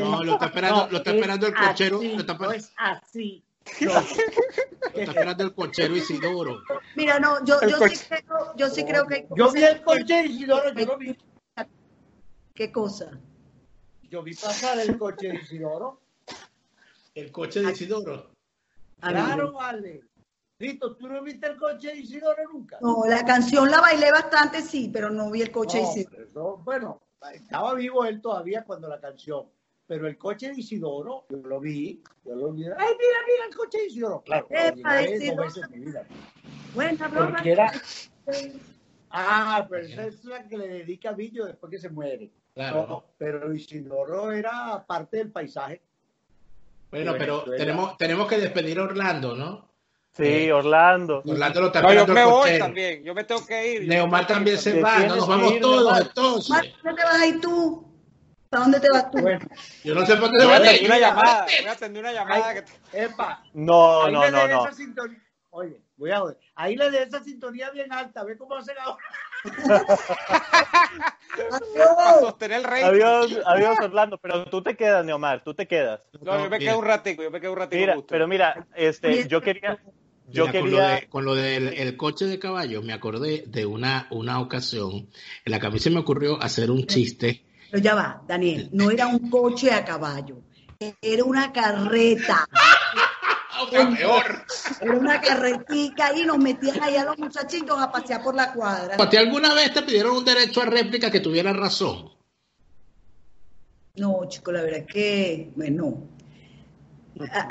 No, lo está esperando, lo está es esperando el cochero, así, lo está, no esper- es así. Lo está esperando el cochero Isidoro. mira, no, yo, yo, sí creo, yo sí creo que hay Yo vi el coche de Isidoro, yo lo vi. ¿Qué cosa? Yo vi pasar el coche de Isidoro. El coche de Isidoro. Ah, Claro, vale. Listo, ¿tú no viste el coche de Isidoro nunca? No, la canción la bailé bastante, sí, pero no vi el coche No, pero eso, bueno, estaba vivo él todavía cuando la canción. Pero el coche de Isidoro, yo lo vi, yo lo vi. ¡Ay, mira, mira el coche de Isidoro! Claro, Epa, Isidoro. veces en mi vida. Buena broma. Porque era... Ah, pero esa es la que le dedica a Villo después que se muere. Claro. No, pero Isidoro era parte del paisaje. Bueno, pero tenemos, tenemos que despedir a Orlando, ¿no? Sí, Orlando. Orlando lo está No, yo me voy cochero. también. Yo me tengo que ir. Neomar también se va, no nos vamos ir, todos. ¿Para dónde vas a ir tú? ¿Para dónde te vas tú? Bueno, Yo no sé por qué se Voy a a atender una ir. llamada. Voy a atender una llamada. Ay. que- epa, No, ahí no, no, no. sintonía. Oye, voy a ver. Ahí le de esa sintonía bien alta. Ve cómo hacen ahora. Para sostener el rey. Adiós, adiós Orlando, pero tú te quedas, Neomar, tú te quedas. No, yo me quedo un ratico. Yo me quedo un ratico. Mira, justo. pero mira, este, yo quería, yo Mira, con lo, quería, de- con lo del el coche de caballo, me acordé de una, una ocasión en la que a mí se me ocurrió hacer un chiste. Pero ya va, Daniel, no era un coche a caballo, era una carreta, O sea, peor. era una carretica y nos metían ahí a los muchachitos a pasear por la cuadra. ¿A ti alguna vez te pidieron un derecho a réplica que tuviera razón? No, chico, la verdad es que, bueno,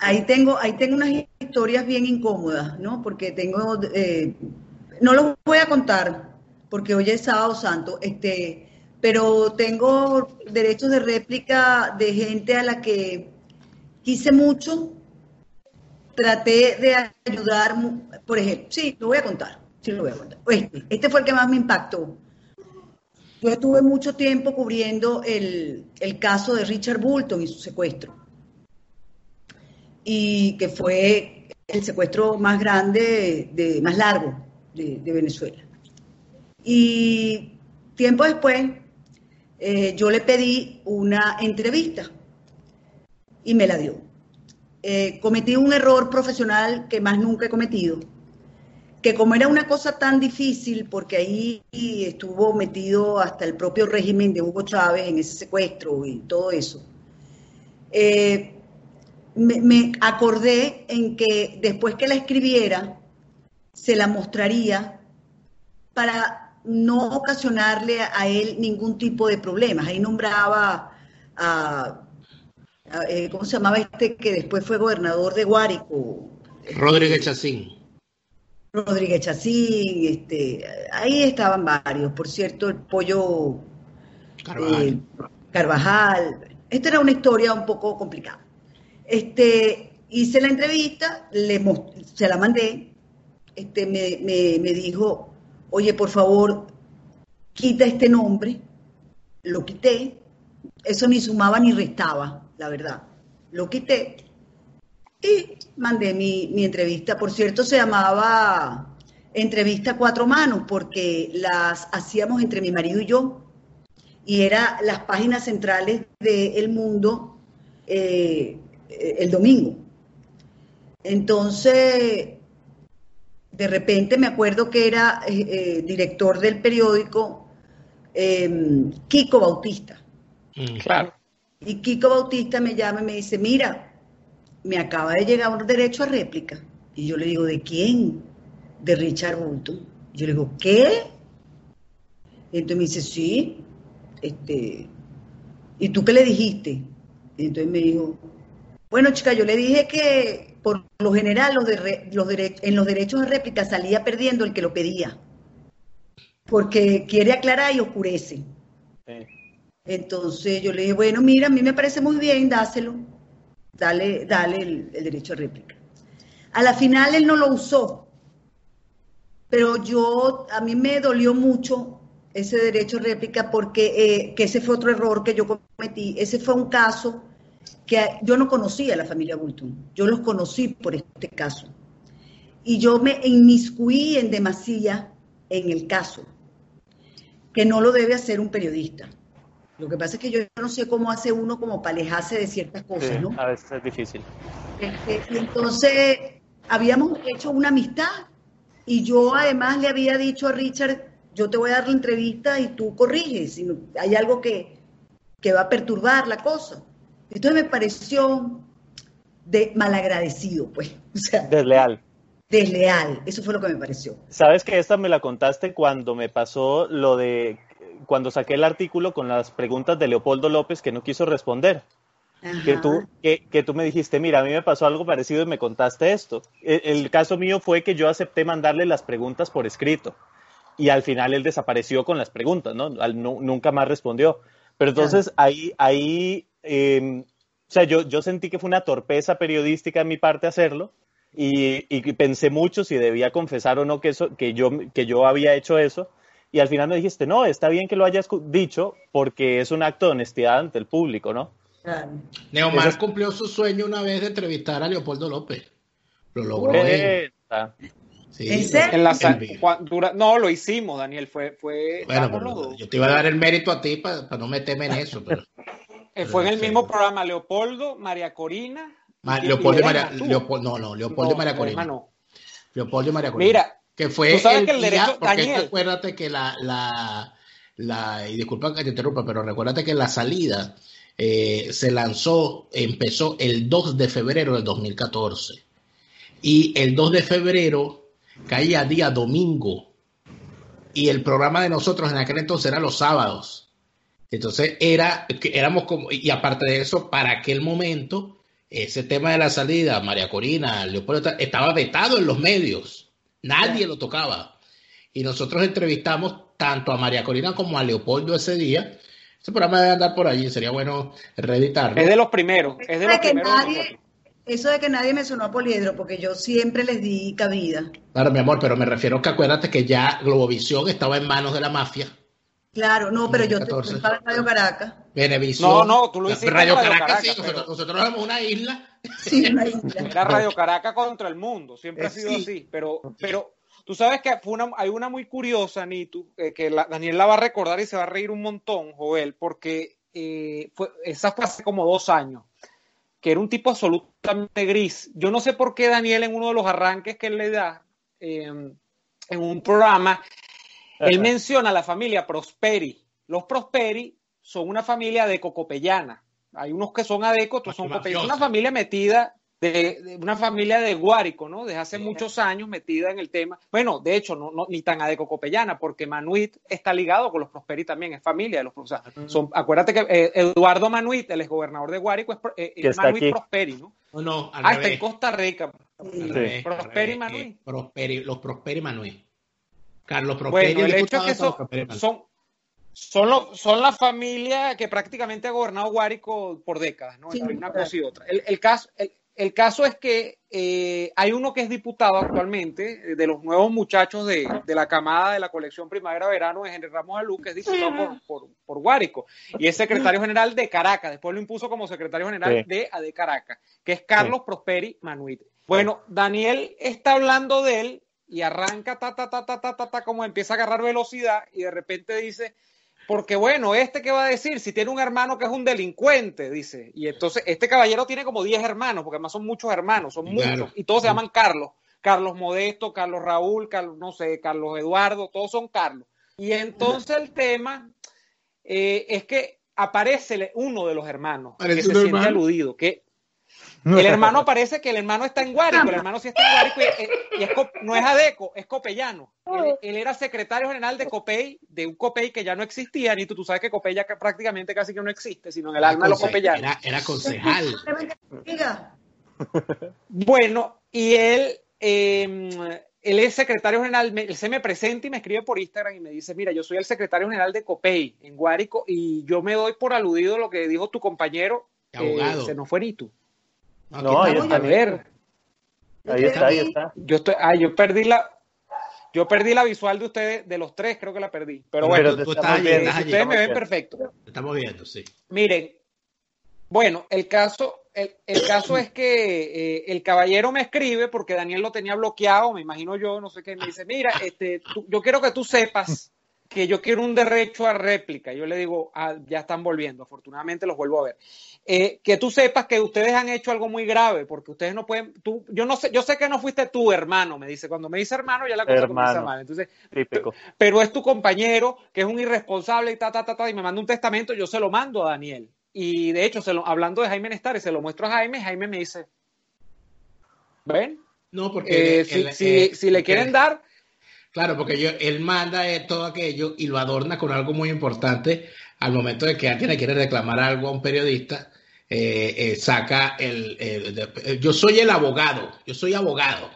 ahí tengo, ahí tengo unas historias bien incómodas, ¿no? Porque tengo, eh, no los voy a contar, porque hoy es sábado santo, este, pero tengo derechos de réplica de gente a la que quise mucho, traté de ayudar, por ejemplo, sí, lo voy a contar. Este, este fue el que más me impactó. Yo estuve mucho tiempo cubriendo el, el caso de Richard Bulton y su secuestro. Y que fue el secuestro más grande, de, más largo de Venezuela. Y tiempo después, eh, yo le pedí una entrevista y me la dio. Eh, cometí un error profesional que más nunca he cometido, que como era una cosa tan difícil, porque ahí estuvo metido hasta el propio régimen de Hugo Chávez en ese secuestro y todo eso, eh, me, me acordé en que después que la escribiera, se la mostraría para no ocasionarle a él ningún tipo de problemas. Ahí nombraba a, a, eh, ¿cómo se llamaba este que después fue gobernador de Guárico? Rodríguez Chacín. Rodríguez Chacín, este, ahí estaban varios, por cierto, el pollo Carvajal. eh, Carvajal. Esta era una historia un poco complicada. Este, hice la entrevista, le se la mandé, este, me, me- me dijo, oye, por favor, quita este nombre, lo quité, eso ni sumaba ni restaba, la verdad, lo quité. Y mandé mi, mi entrevista. Por cierto, se llamaba Entrevista Cuatro Manos, porque las hacíamos entre mi marido y yo, y era las páginas centrales de El Mundo eh, el domingo. Entonces, de repente me acuerdo que era eh, eh, director del periódico eh, Kiko Bautista. Mm. Claro. Y Kiko Bautista me llama y me dice, mira, me acaba de llegar un derecho a réplica. Y yo le digo, ¿de quién? De Richard Bolton. Yo le digo, ¿qué? Y entonces me dice, sí. Este, ¿Y tú qué le dijiste? Y entonces me dijo, bueno, chica, yo le dije que por lo general los de re- los dere- en los derechos de réplica salía perdiendo el que lo pedía. Porque quiere aclarar y oscurece. Sí. Entonces yo le dije, bueno, mira, a mí me parece muy bien, dáselo, dale, dale el, el derecho a réplica. A la final él no lo usó, pero yo, a mí me dolió mucho ese derecho a réplica porque eh, que ese fue otro error que yo cometí. Ese fue un caso que yo no conocía a la familia Bulton, yo los conocí por este caso. Y yo me inmiscuí en demasía en el caso, que no lo debe hacer un periodista. Lo que pasa es que yo no sé cómo hace uno como para alejarse de ciertas cosas, Sí, ¿no? a veces es difícil. Este, y entonces habíamos hecho una amistad y yo además le había dicho a Richard, yo te voy a dar la entrevista y tú corriges, si hay algo que, que va a perturbar la cosa. Entonces me pareció de malagradecido, pues, o sea, Desleal. desleal, eso fue lo que me pareció. Sabes que esta me la contaste cuando me pasó lo de cuando saqué el artículo con las preguntas de Leopoldo López que no quiso responder. Que tú, que, que tú me dijiste, mira, a mí me pasó algo parecido y me contaste esto. El, el caso mío fue que yo acepté mandarle las preguntas por escrito y al final él desapareció con las preguntas, ¿no? Al- nunca más respondió. Pero entonces ahí, ahí, eh, o sea, yo, yo sentí que fue una torpeza periodística de mi parte hacerlo y, y pensé mucho si debía confesar o no que, eso, que, yo, que yo había hecho eso. Y al final me dijiste, no, está bien que lo hayas dicho porque es un acto de honestidad ante el público, ¿no? Neomar Eso- cumplió su sueño una vez de entrevistar a Leopoldo López. Lo logró él. Sí, ¿En serio? En la cua- dura- no, lo hicimos, Daniel. Fue, fue, Bueno, yo te iba a dar el mérito a ti para no meterme en eso. Pero, Eh, fue en el mismo programa Leopoldo, María Corina. Ma- y- Leopoldo y María. Leopoldo, no, no, Leopoldo y María Corina. no. Leopoldo y María Corina. Mira, que fue tú sabes el que el día- derecho- porque Daniel. acuérdate que la, la, la, y disculpa que te interrumpa, pero recuérdate que la salida eh, se lanzó, empezó el 2 de febrero del 2014. Y el 2 de febrero caía día domingo. Y el programa de nosotros en aquel entonces era los sábados. Entonces era, éramos como, y aparte de eso, para aquel momento, ese tema de la salida, María Corina, Leopoldo, estaba vetado en los medios. Nadie lo tocaba. Y nosotros entrevistamos tanto a María Corina como a Leopoldo ese día. Ese programa debe andar por allí, sería bueno reeditarlo. Es de los primeros. Es de Eso los de que primeros. nadie, eso de que nadie me sonó a poliedro, porque yo siempre les di cabida. Claro, mi amor, pero me refiero que acuérdate que ya Globovisión estaba en manos de la mafia. Claro, no, pero yo te 2014. estaba en Radio Caracas. Venevisión. No, no, tú lo hiciste Radio en Radio Caracas, Caracas, sí, nosotros, pero- nosotros éramos una isla. Sí, una isla. Era Radio Caracas contra el mundo, siempre ha sido Sí. así. Pero, pero tú sabes que fue una, hay una muy curiosa, Nitu, eh, que la- Daniel la va a recordar y se va a reír un montón, Joel, porque eh, fue, esa fue hace como dos años, que era un tipo absolutamente gris. Yo no sé por qué Daniel en uno de los arranques que él le da eh, en un programa, él menciona a la familia Prosperi. Los Prosperi son una familia de Cocopellana. Hay unos que son adecos, otros son. Es una familia metida, de, de una familia de Guárico, ¿no? Desde hace muchos años metida en el tema. Bueno, de hecho, no, no- ni tan adeco Copellana, porque Manuit está ligado con los Prosperi también, es familia de los Prosperi. O sea, son- acuérdate que eh, Eduardo Manuit, el exgobernador de Guárico, es, eh, Que es está Manuit aquí. Prosperi, ¿no? No, no, al Ah, está en. Costa Rica. Sí. revés, Prosperi eh, Prosperi- los Prosperi Manuel. Carlos Prosperi, Bueno, el hecho es que son, son, son, lo- son la familia que prácticamente ha gobernado Guárico por décadas, ¿no? Sí, Entre una cosa y otra. El, el caso, el, el caso es que eh, hay uno que es diputado actualmente, eh, de los nuevos muchachos de, de la camada de la colección Primavera-Verano de Henry Ramos Alú, que es diputado por, por, por Guárico, y es secretario general de Caracas, después lo impuso como secretario general Sí. de AD Caracas, que es Carlos Prosperi Manuit. Bueno, Daniel está hablando de él y arranca ta ta ta ta ta ta ta como empieza a agarrar velocidad y de repente dice porque bueno, este que va a decir, si tiene un hermano que es un delincuente, dice, y entonces este caballero tiene como 10 hermanos, porque además son muchos hermanos, son Claro. muchos, y todos se llaman Carlos, Carlos Modesto, Carlos Raúl, Carlos, no sé, Carlos Eduardo, todos son Carlos. Y entonces el tema eh, es que aparece uno de los hermanos que se siente aludido, que el hermano parece que el hermano está en Guárico, el hermano sí está en Guárico y, eh, y es no es Adeco, es copellano. Él, él era secretario general de Copey, de un Copey que ya no existía, ni tú, tú sabes que Copey ya ca- prácticamente casi que no existe, sino en el alma de los copellanos. Era, era concejal. Bueno, y él, eh, él es secretario general, me- él se me presenta y me escribe por Instagram y me dice, mira, yo soy el secretario general de Copey en Guárico y yo me doy por aludido lo que dijo tu compañero, eh, Abogado. se nos fue ni tú. No, ahí está. A ver, Ahí está, ahí está. yo estoy, ah, yo perdí la, Yo perdí la visual de ustedes, de los tres creo que la perdí. Pero bueno, Pero tú estás ustedes allí. me ven bien. perfecto. Te Estamos viendo, sí. Miren, bueno, el caso, el, el caso es que eh, el caballero me escribe porque Daniel lo tenía bloqueado, me imagino yo, no sé qué, me dice, mira, este, tú- yo quiero que tú sepas que yo quiero un derecho a réplica. Yo le digo, ah, ya están volviendo, afortunadamente los vuelvo a ver. Eh, que tú sepas que ustedes han hecho algo muy grave, porque ustedes no pueden, tú, yo no sé, yo sé que no fuiste tú, hermano, me dice. Cuando me dice hermano, ya la cosa comienza Hermano. mal. Entonces, Típico. pero es tu compañero, que es un irresponsable y ta, ta, ta, ta, y me manda un testamento, yo se lo mando a Daniel. Y de hecho, se lo, hablando de Jaime Nestares, se lo muestro a Jaime, Jaime me dice, ¿ven? No, porque. Eh, si, el- si- eh, si le quieren dar, Claro, porque yo, él manda todo aquello y lo adorna con algo muy importante. Al momento de que alguien le quiere reclamar algo a un periodista, eh, eh, saca el, Yo soy el abogado, yo soy abogado.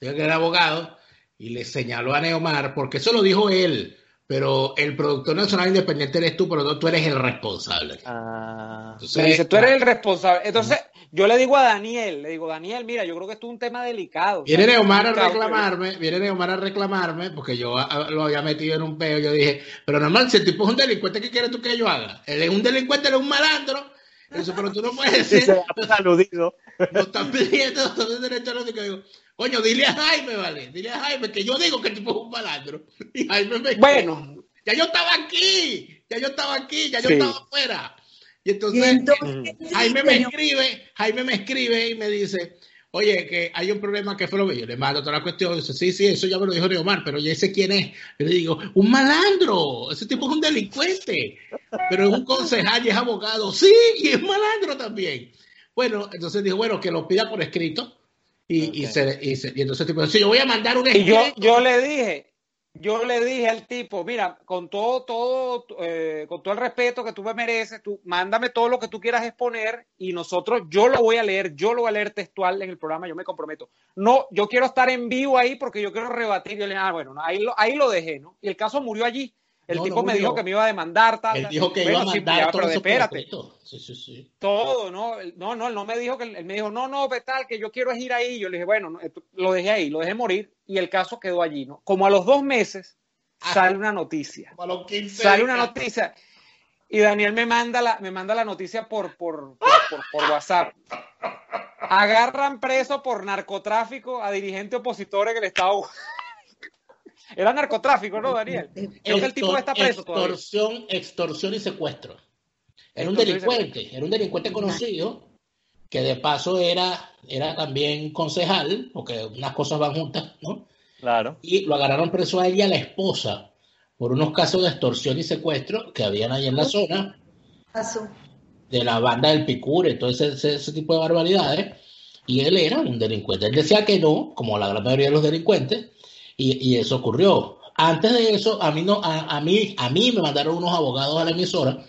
Digo que era abogado y le señaló a Neomar, porque eso lo dijo él, pero el productor nacional independiente eres tú, pero no, tú eres el responsable. Ah, Entonces, dice, tú eres el responsable. Entonces, yo le digo a Daniel, le digo, Daniel, mira, yo creo que esto es un tema delicado. Viene O sea, Neomar a reclamarme, viene Neomar a reclamarme, porque yo a- lo había metido en un peo. Yo dije, pero normal, si el tipo es un delincuente, ¿qué quieres tú que yo haga? Él es un delincuente, él es un malandro. Eso, pero tú no puedes se decir, ha aludido. no están pidiendo todo el derecho a lo que digo. Coño, dile a Jaime, vale, dile a Jaime que yo digo que el tipo es un malandro. Y Jaime me Bueno, ya yo estaba aquí, ya yo estaba aquí, ya yo Sí. estaba afuera. Y Y entonces, entonces, Jaime me escribe, Jaime me escribe y me dice, oye, que hay un problema que fue lo que yo le mando toda la cuestión. Dice, sí, sí, eso ya me lo dijo Neomar, pero ya sé quién es. Yo le digo, un malandro, ese tipo es un delincuente, pero es un concejal y es abogado. Sí, y es malandro también. Bueno, entonces dijo, bueno, que lo pida por escrito. Y, y, Ok. se, y, se- y entonces el tipo dice, yo voy a mandar un y yo, escrito. yo le dije, yo le dije al tipo, mira, con todo, todo, eh, con todo el respeto que tú me mereces, tú mándame todo lo que tú quieras exponer y nosotros, yo lo voy a leer, yo lo voy a leer textual en el programa, yo me comprometo. No, yo quiero estar en vivo ahí porque yo quiero rebatir. Yo le dije, ah, bueno, no, ahí, lo, ahí lo dejé, ¿no? Y el caso murió allí. El No, tipo no me dijo que me iba a demandar, tal, Él dijo que Bueno, iba a sí, mandar todo pero espérate. Sí, sí, sí. todo, ¿no? No, no, él no me dijo que él me dijo, no, no, ve tal, que yo quiero es ir ahí. Yo le dije, bueno, no, esto- lo dejé ahí, lo dejé morir y el caso quedó allí, ¿no? Como a los dos meses Ah. sale una noticia, Como a los 15 sale una noticia y Daniel me manda la, me manda la noticia por, por, por, por- por WhatsApp. Agarran preso por narcotráfico a dirigente opositor en el estado. Era narcotráfico, ¿no, Daniel? Creo que el tipo está preso todavía. extorsión, extorsión y secuestro. Era un delincuente, era un delincuente conocido que de paso era, era también concejal, porque unas cosas van juntas, ¿no? Claro. Y lo agarraron preso a él y a la esposa por unos casos de extorsión y secuestro que habían ahí en la zona de la banda del Picure, todo ese, ese, ese tipo de barbaridades, y él era un delincuente. Él decía que no, como la gran mayoría de los delincuentes, y, y eso ocurrió. Antes de eso, a mí, no, a, a mí, a mí me mandaron unos abogados a la emisora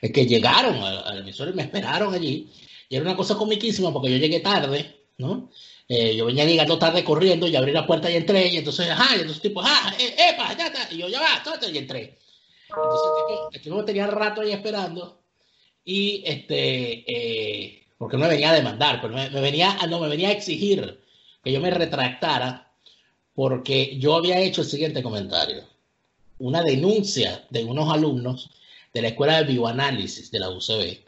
eh, que llegaron a, a la emisora y me esperaron allí. Y era una cosa comiquísima porque yo llegué tarde, ¿no? Eh, yo venía llegando tarde corriendo y abrí la puerta y entré. Y entonces, ajá, y entonces tipo, ah, eh, epa, ya está. Y yo, ya va, tóate, y entré. Entonces, tipo, el tipo tenía rato ahí esperando y este, eh, porque no me venía a demandar, pero me, me venía, no, me venía a exigir que yo me retractara porque yo había hecho el siguiente comentario. Una denuncia de unos alumnos de la Escuela de Bioanálisis de la UCB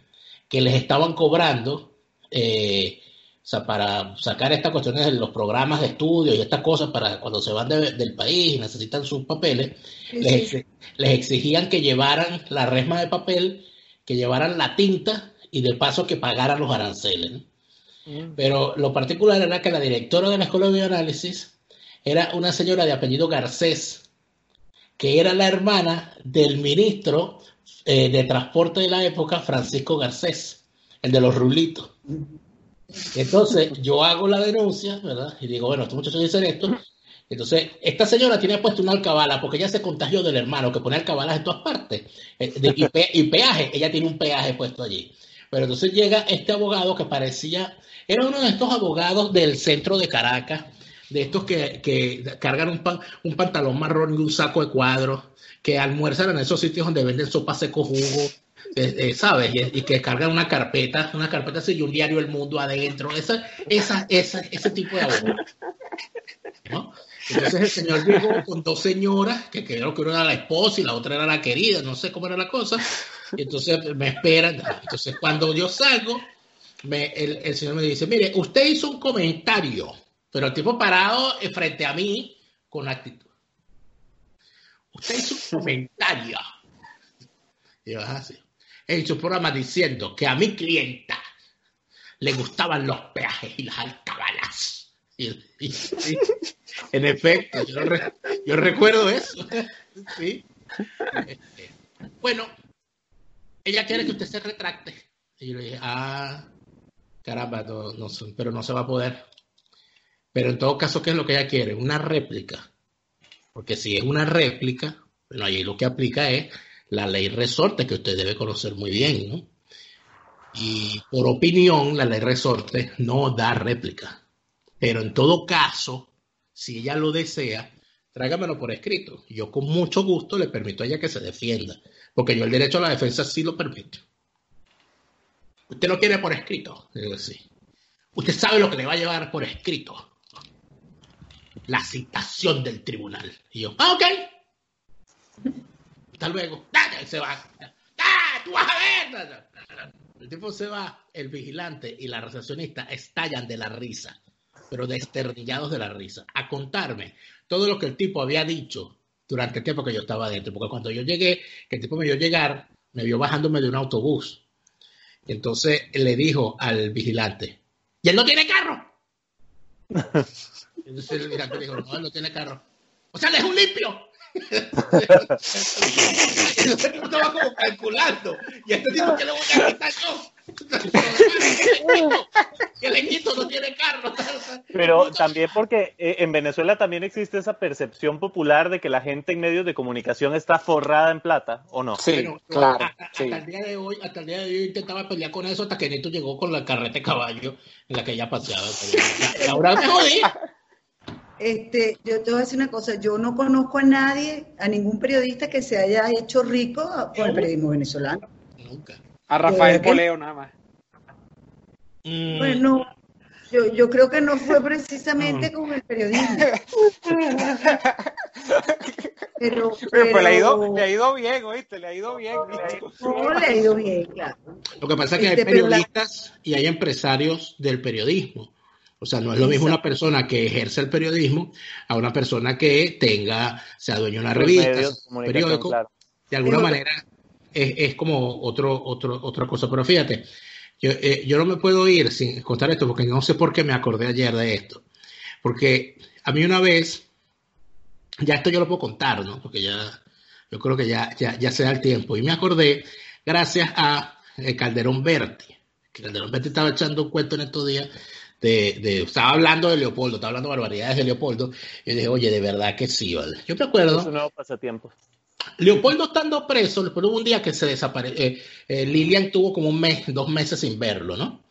que les estaban cobrando eh, o sea, para sacar estas cuestiones de los programas de estudio y estas cosas para cuando se van de- del país y necesitan sus papeles, Sí, les, sí. exi- les exigían que llevaran la resma de papel, que llevaran la tinta y de paso que pagaran los aranceles. ¿no? Pero lo particular era que la directora de la Escuela de Bioanálisis era una señora de apellido Garcés, que era la hermana del ministro eh, de Transporte de la época, Francisco Garcés, el de los rulitos. Entonces, yo hago la denuncia, ¿verdad? Y digo, bueno, estos muchachos dicen esto. Entonces, esta señora tiene puesto una alcabala porque ella se contagió del hermano que pone alcabalas en todas partes. Eh, de- y, pe- y peaje, ella tiene un peaje puesto allí. Pero entonces llega este abogado que parecía, era uno de estos abogados del centro de Caracas, de estos que, que cargan un, pan- un pantalón marrón y un saco de cuadros, que almuerzan en esos sitios donde venden sopa seco jugo, eh, eh, ¿sabes? Y, y que cargan una carpeta, una carpeta así y un diario El Mundo adentro, esa, esa, esa, ese tipo de abogado. ¿no? Entonces el señor llegó con dos señoras, que creo que una era la esposa y la otra era la querida, no sé cómo era la cosa. Y entonces me esperan. Entonces cuando yo salgo, me, el, el, señor me dice, mire, usted hizo un comentario, pero el tipo parado frente a mí con actitud. Usted hizo un comentario. Y yo, así. En su programa diciendo que a mi clienta le gustaban los peajes y las alcabalas. Y, y, y, en efecto, yo, re, yo, recuerdo eso. ¿sí? Bueno, ella quiere que usted se retracte. Y yo le dije, ah, caramba, no, no, pero no se va a poder. Pero en todo caso, ¿qué es lo que ella quiere? Una réplica. Porque si es una réplica, bueno, ahí lo que aplica es la ley resorte, que usted debe conocer muy bien, ¿no? Y por opinión, la ley resorte no da réplica. Pero en todo caso, si ella lo desea, tráigamelo por escrito. Yo con mucho gusto le permito a ella que se defienda, porque yo el derecho a la defensa sí lo permito. ¿Usted lo quiere por escrito? Digo, sí. Usted sabe lo que le va a llevar por escrito. La citación del tribunal. Y yo, ah, ok. Hasta luego. ¡Dale! Se va. ¡Ah! ¡Tú vas a ver! El tipo se va, el vigilante y la recepcionista estallan de la risa, pero desternillados de la risa, a contarme todo lo que el tipo había dicho durante el tiempo que yo estaba adentro. Porque cuando yo llegué, que el tipo me vio llegar, me vio bajándome de un autobús. Entonces le dijo al vigilante, ¿y él no tiene carro? entonces el vigilante dijo, no, él no tiene carro. O sea, él es un limpio. Entonces estaba como calculando. Y este tipo, ¿qué le voy a quitar yo? que le quito, no tiene carro. Pero también porque eh, en Venezuela también existe esa percepción popular de que la gente en medios de comunicación está forrada en plata, ¿o no? Sí, Pero, claro. A, a, sí. Hasta el día de hoy, hasta el día de hoy intentaba pelear con eso hasta que Neto llegó con la carreta de caballo en la que ella paseaba. Y ahora me jodí. Este, yo te voy a decir una cosa, yo no conozco a nadie, a ningún periodista que se haya hecho rico con el periodismo venezolano. Nunca. A Rafael Poleo nada más. Mm. Bueno, yo, yo, creo que no fue precisamente con el periodismo. pero, pero, pero, le, ha ido, le ha ido bien, ¿oíste? Le ha ido bien. No, le ha ido bien, claro. Lo que pasa es que este, hay periodistas la... y hay empresarios del periodismo. O sea, no es lo mismo una persona que ejerce el periodismo a una persona que tenga, sea dueño de una revista, periódico. Claro. De alguna manera es, es, como otro, otro, otra cosa. Pero fíjate, yo, eh, yo no me puedo ir sin contar esto porque no sé por qué me acordé ayer de esto. Porque a mí una vez, ya esto yo lo puedo contar, ¿no? Porque ya, yo creo que ya, ya, ya se da el tiempo. Y me acordé gracias a eh, Calderón Berti. Calderón Berti estaba echando un cuento en estos días de, de, estaba hablando de Leopoldo, estaba hablando barbaridades de Leopoldo, y dije, oye, de verdad que sí, ¿vale? Yo me acuerdo. Es un nuevo pasatiempo. Leopoldo estando preso, después hubo un día que se desapareció, eh, eh, Lilian tuvo como un mes, dos meses sin verlo, ¿no?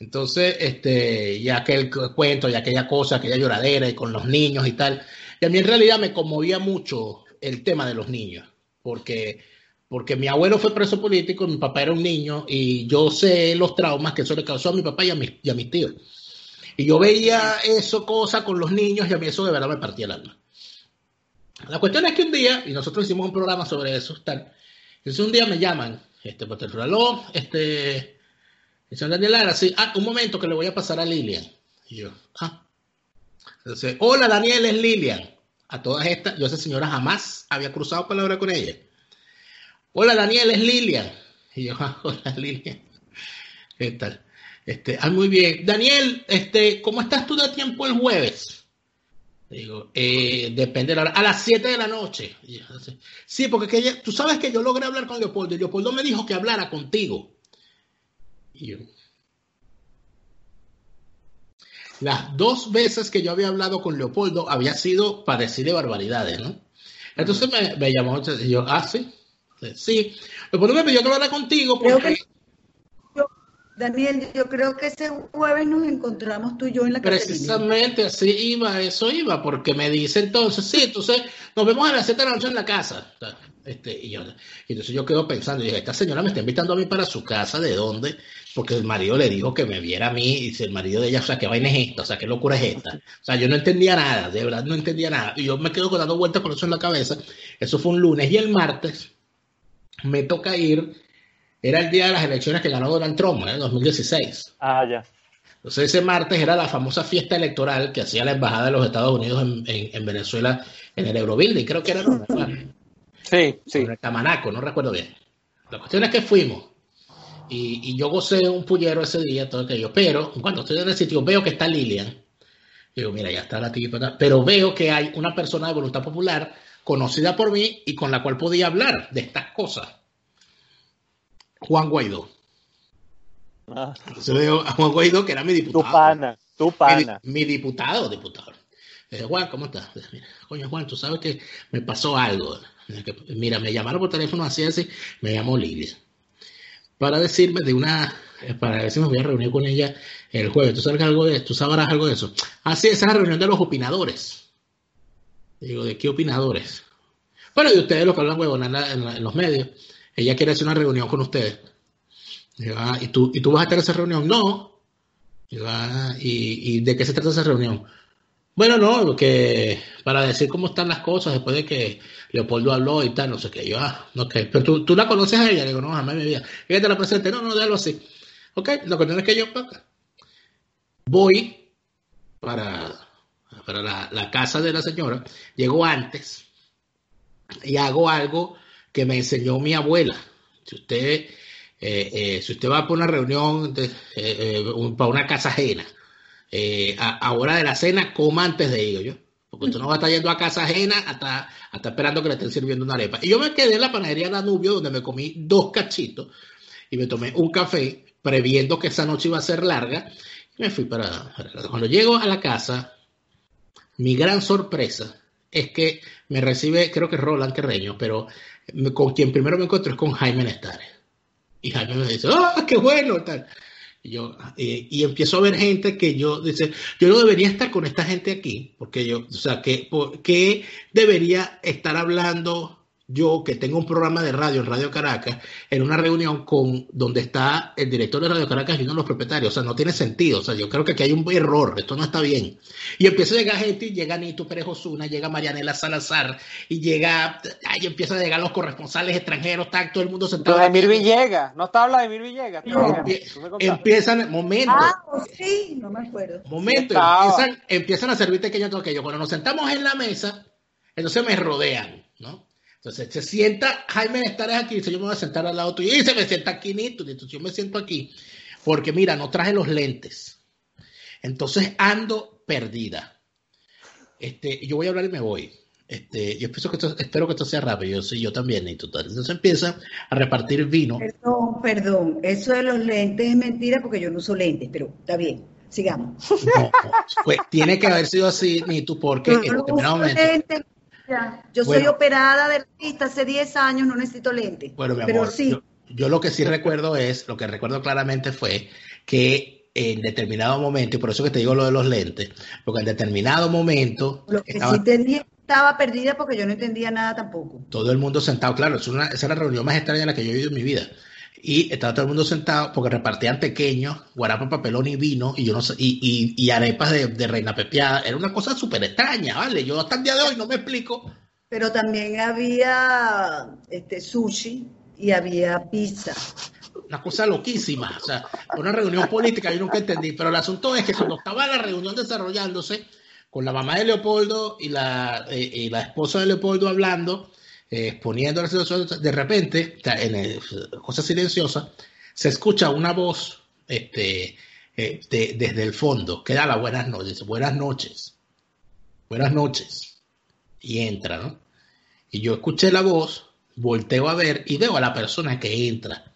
Entonces, este, ya aquel cuento, ya aquella cosa, aquella lloradera y con los niños y tal, y a mí en realidad me conmovía mucho el tema de los niños, porque porque mi abuelo fue preso político, mi papá era un niño y yo sé los traumas que eso le causó a mi papá y a, mi, y a mis tíos. Y yo veía eso, cosa con los niños y a mí eso de verdad me partía el alma. La cuestión es que un día, y nosotros hicimos un programa sobre eso, tal, entonces un día me llaman, este, por aló, este, el señor Daniel Lara, sí, ah, un momento que le voy a pasar a Lilian. Y yo, ah. Entonces, hola Daniel, es Lilian. A todas estas, yo a esa señora jamás había cruzado palabra con ella. Hola Daniel, es Lilian. Y yo, ah, hola Lilian. ¿Qué tal? Este, ah, muy bien. Daniel, este, ¿cómo estás tú de tiempo el jueves? Digo, eh, depende de la hora. A las 7 de la noche. Sí, porque que ella, tú sabes que yo logré hablar con Leopoldo y Leopoldo me dijo que hablara contigo. Y yo, las dos veces que yo había hablado con Leopoldo había sido para decirle barbaridades, ¿no? Entonces me, me llamó y yo, ah, sí. Sí, Leopoldo me pidió que hablara contigo porque... Que, yo, Daniel, yo creo que ese jueves nos encontramos tú y yo en la Precisamente así iba, eso iba, porque me dice entonces, sí, entonces nos vemos a las 7 de la noche en la casa. Este, y yo, y entonces yo quedo pensando, y dije, esta señora me está invitando a mí para su casa, ¿de dónde? Porque el marido le dijo que me viera a mí, y dice, el marido de ella, o sea, ¿qué vaina es esta? O sea, ¿qué locura es esta? O sea, yo no entendía nada, de verdad no entendía nada. Y yo me quedo dando vueltas con eso en la cabeza. Eso fue un lunes. Y el martes me toca ir, era el día de las elecciones que ganó Donald Trump, en 2016. Ah, ya. Entonces ese martes era la famosa fiesta electoral que hacía la Embajada de los Estados Unidos en, en, en Venezuela en el Eurobuilding, creo que era. Sí, sí. En el Camanaco, no recuerdo bien. La cuestión es que fuimos. Y, y yo gocé un pullero ese día, todo aquello. Pero cuando estoy en el sitio veo que está Lilian. Digo, mira, ya está la tipa. Pero veo que hay una persona de voluntad popular conocida por mí y con la cual podía hablar de estas cosas. Juan Guaidó. Ah, Entonces veo a Juan Guaidó, que era mi tu diputado. pana, tu pana. mi diputado, diputado. Eh, Juan, ¿cómo estás? Mira, coño, Juan, tú sabes que me pasó algo. Mira, me llamaron por teléfono así, así, me llamó Lilia. Para decirme de una, eh, para ver si me voy a reunir con ella el jueves. ¿Tú sabes algo de, tú sabrás algo de eso? Así, esa es la reunión de los opinadores. Digo, ¿de qué opinadores? Bueno, y ustedes los que hablan huevona en, la- la- los medios. Ella quiere hacer una reunión con ustedes. Digo, ah, ¿y, tú, ¿Y tú vas a estar en esa reunión? No. Digo, ah, ¿y, ¿y de qué se trata esa reunión? Bueno, no, que para decir cómo están las cosas después de que Leopoldo habló y tal, no sé qué. Yo, ah, ok, pero tú, tú la conoces a ella. Digo, no, jamás mi vida. Ella te la presente. No, no, déjalo así. Ok, lo que tiene es que yo pa- voy para, para la, casa de la señora. Llego antes y hago algo que me enseñó mi abuela. Si usted, eh, eh, si usted va por una reunión eh, para una casa ajena, a, hora de la cena, coma antes de ir, yo. Porque usted no va a estar yendo a casa ajena hasta, hasta esperando que le estén sirviendo una arepa. Y yo me quedé en la panadería Danubio, donde me comí dos cachitos y me tomé un café, previendo que esa noche iba a ser larga. Y me fui para. Cuando llego a la casa, mi gran sorpresa es que me recibe, creo que Roland Carreño, pero con quien primero me encuentro es con Jaime Nestares. Y Jaime me dice, ¡ah, qué bueno! Y yo, eh, y empiezo a ver gente que yo, dice, yo no debería estar con esta gente aquí, porque yo, o sea, que, que debería estar hablando yo, que tengo un programa de radio en Radio Caracas, en una reunión con donde está el director de Radio Caracas y uno de los propietarios. O sea, no tiene sentido. O sea, yo creo que aquí hay un error, esto no está bien. Y empieza a llegar gente, y llega Nito Pérez Osuna, llega Marianela Salazar, y llega, ay, empiezan a llegar los corresponsales extranjeros, está todo el mundo sentado. Vladimir Villegas. ¿No está Vladimir Villegas? No. Empiezan, momento. Ah, sí, no me acuerdo. Momento, empiezan, empiezan a servir pequeño todo aquello. Cuando nos sentamos en la mesa, entonces me rodean, ¿no? Entonces se sienta Jaime Nestares aquí, dice yo me voy a sentar al lado tuyo, y se me sienta aquí Nito, entonces yo me siento aquí, porque mira, no traje los lentes. Entonces ando perdida. Este, yo voy a hablar y me voy. Este, yo pienso que esto- espero que esto sea rápido, sí, yo también, Nito. Entonces empiezan a repartir vino. Perdón, perdón. Eso de los lentes es mentira porque yo no uso lentes, pero está bien. Sigamos. No, no, pues, tiene que haber sido así, Nito, porque Yo en no determinado momento. lentes. Yo soy operada de la vista hace 10 años, no necesito lentes. Bueno, mi pero amor, sí. yo, yo lo que sí recuerdo es, lo que recuerdo claramente fue que en determinado momento, y por eso que te digo lo de los lentes, porque en determinado momento Lo que estaba sí te dije estaba perdida porque yo no entendía nada tampoco. todo el mundo sentado, claro, es una, esa es la reunión más extraña en la que yo he vivido en mi vida. Y estaba todo el mundo sentado porque repartían pequeños, guarapa, papelón y vino, y yo no sé, y, y, y arepas de, de reina pepiada. Era una cosa súper extraña, ¿vale? Yo hasta el día de hoy no me explico. Pero también había este sushi y había pizza. una cosa loquísima, o sea, una reunión política, yo nunca entendí, pero el asunto es que cuando estaba la reunión desarrollándose, con la mamá de Leopoldo y la, eh, y la esposa de Leopoldo hablando, eh, exponiendo la situación, de repente, en el- cosa silenciosa, se escucha una voz este, eh, de- desde el fondo, que da las buenas noches, buenas noches, buenas noches, y entra, ¿no? Y yo escuché la voz, volteo a ver y veo a la persona que entra.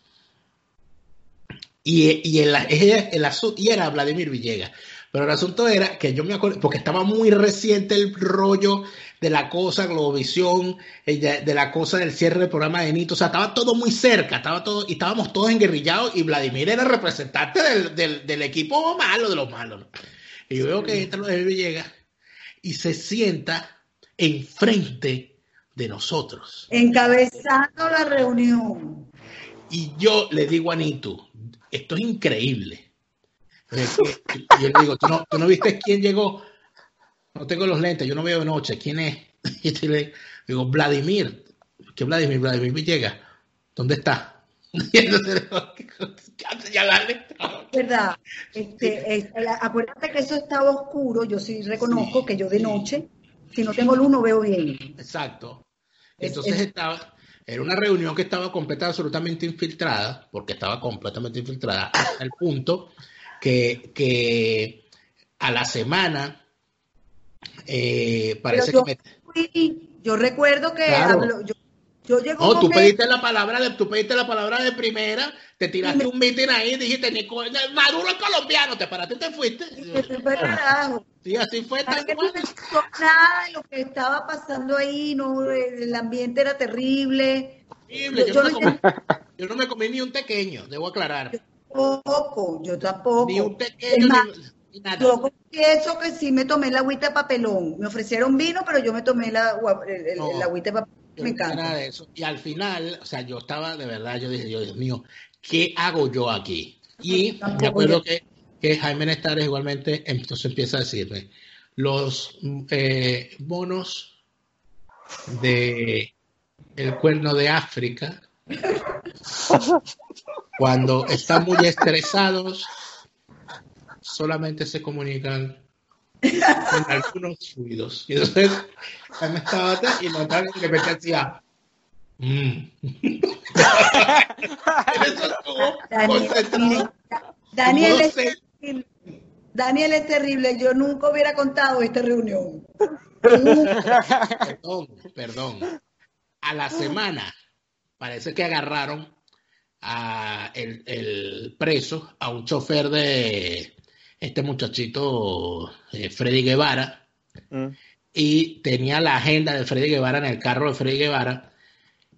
Y, y, el, el, el y era Vladimir Villegas. Pero el asunto era que yo me acuerdo, porque estaba muy reciente el rollo de la cosa Globovisión, eh, de, la cosa del cierre del programa de Nito, o sea, estaba todo muy cerca, estaba todo, y estábamos todos enguerrillados, y Vladimir era el representante del, del, del equipo malo de los malos. Y yo veo que entra Vladimir Villegas y se sienta enfrente de nosotros. Encabezando la reunión. Y yo le digo a Nitu, esto es increíble. Y yo le digo, ¿tú no, tú no viste quién llegó? No tengo los lentes, yo no veo de noche. ¿Quién es? Y le digo, Vladimir. ¿Qué Vladimir? Vladimir Villegas. ¿Dónde está? ¿Verdad? Este, es- la- acuérdate que eso estaba oscuro. Yo sí reconozco Sí, que yo de sí. noche, si no tengo luz, no veo bien. Exacto. Es- Entonces es- estaba, era una reunión que estaba completa, absolutamente infiltrada, porque estaba completamente infiltrada, hasta el punto que, que a la semana eh, parece que me- yo recuerdo que Claro. yo, yo llego No, tú pediste la palabra de, tú pediste la palabra de primera, te tiraste un meeting ahí, dijiste, Maduro es colombiano, te paraste y te fuiste. carajo. Sí, así fue que no nada de lo que estaba pasando ahí, no, el ambiente era terrible. Yo, yo no comí, yo no me comí ni un pequeño, debo aclarar. Tampoco, yo tampoco. Ni un Es pequeño, más, ni, ni nada. Yo confieso que sí me tomé la agüita de papelón. Me ofrecieron vino, pero yo me tomé la, el, el- No. el agüita de papelón. Me nada encanta. de eso. Y al final, o sea, yo estaba de verdad, yo dije, Dios mío, ¿qué hago yo aquí? Y me acuerdo que, que Jaime Nestares igualmente entonces empieza a decirme, los eh, monos de el cuerno de África, cuando están muy estresados, solamente se comunican con algunos fluidos. Y entonces Jaime estaba y notaba que de repente decía, "Mm". Estuvo Daniel, es terrible. Daniel es terrible. Yo nunca hubiera contado esta reunión. Perdón, perdón. A la semana parece que agarraron a el, el preso, a un chofer de este muchachito eh, Freddy Guevara, Mm. y tenía la agenda de Freddy Guevara en el carro de Freddy Guevara,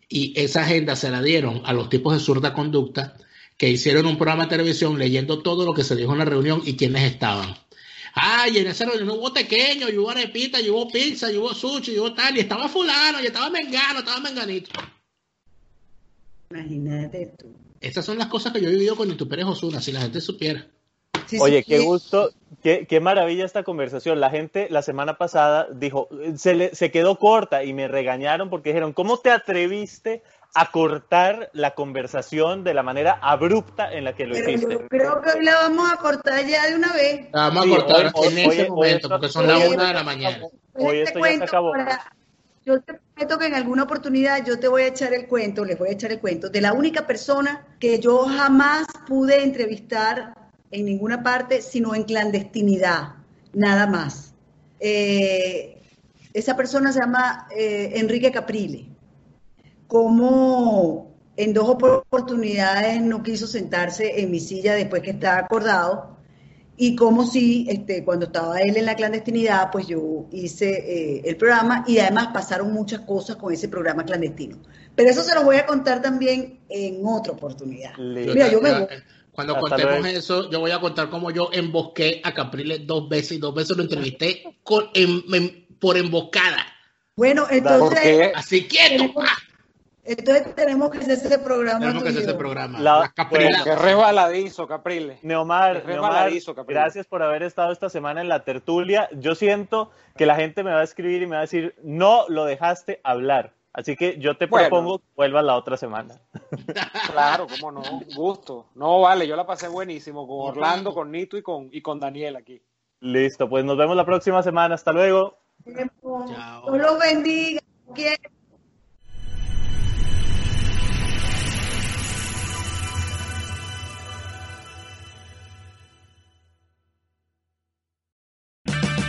y esa agenda se la dieron a los tipos de zurda conducta que hicieron un programa de televisión leyendo todo lo que se dijo en la reunión y quiénes estaban. Ay, en esa reunión hubo tequeño, y hubo arepita, y hubo pizza, y hubo sushi, y hubo tal, y estaba fulano, y estaba mengano, estaba menganito. Imagínate tú. Esas son las cosas que yo he vivido con Nito Pérez Osuna, si la gente supiera. Sí, Oye, sí, qué sí. gusto, qué, qué maravilla esta conversación. La gente la semana pasada dijo, se, le- se quedó corta y me regañaron porque dijeron, ¿cómo te atreviste a cortar la conversación de la manera abrupta en la que lo Pero hiciste? yo creo que hoy la vamos a cortar ya de una vez. La vamos Sí, a cortar hoy- hoy- en ese hoy- momento, porque son las una de la mañana. Hoy te esto ya se cuento acabó. para- yo te prometo que en alguna oportunidad yo te voy a echar el cuento, les voy a echar el cuento, de la única persona que yo jamás pude entrevistar en ninguna parte, sino en clandestinidad, nada más. Eh, esa persona se llama eh, Enrique Caprile. Como en dos oportunidades no quiso sentarse en mi silla después que estaba acordado, y como si este, cuando estaba él en la clandestinidad, pues yo hice eh, el programa y además pasaron muchas cosas con ese programa clandestino. Pero eso se los voy a contar también en otra oportunidad. Listo. Mira, yo me voy. Cuando Hasta contemos luego. eso, yo voy a contar cómo yo embosqué a Capriles dos veces y dos veces lo entrevisté con- en- en- por emboscada. Bueno, ¿Por entonces? Así quieto. entonces tenemos que hacer ese programa. Tenemos que hacer ese programa. La- Las Caprilas. Qué resbaladizo, Caprile. Neomar, Neomar, resbaladizo, Caprile. gracias por haber estado esta semana en la tertulia. Yo siento que la gente me va a escribir y me va a decir, no lo dejaste hablar. Así que yo te Bueno. propongo que vuelvas la otra semana. Claro, cómo no. Gusto. No, vale, yo la pasé buenísimo con Orlando, con Nito y con, y con Daniel aquí. Listo, pues nos vemos la próxima semana. Hasta luego. Chao. Dios los bendiga.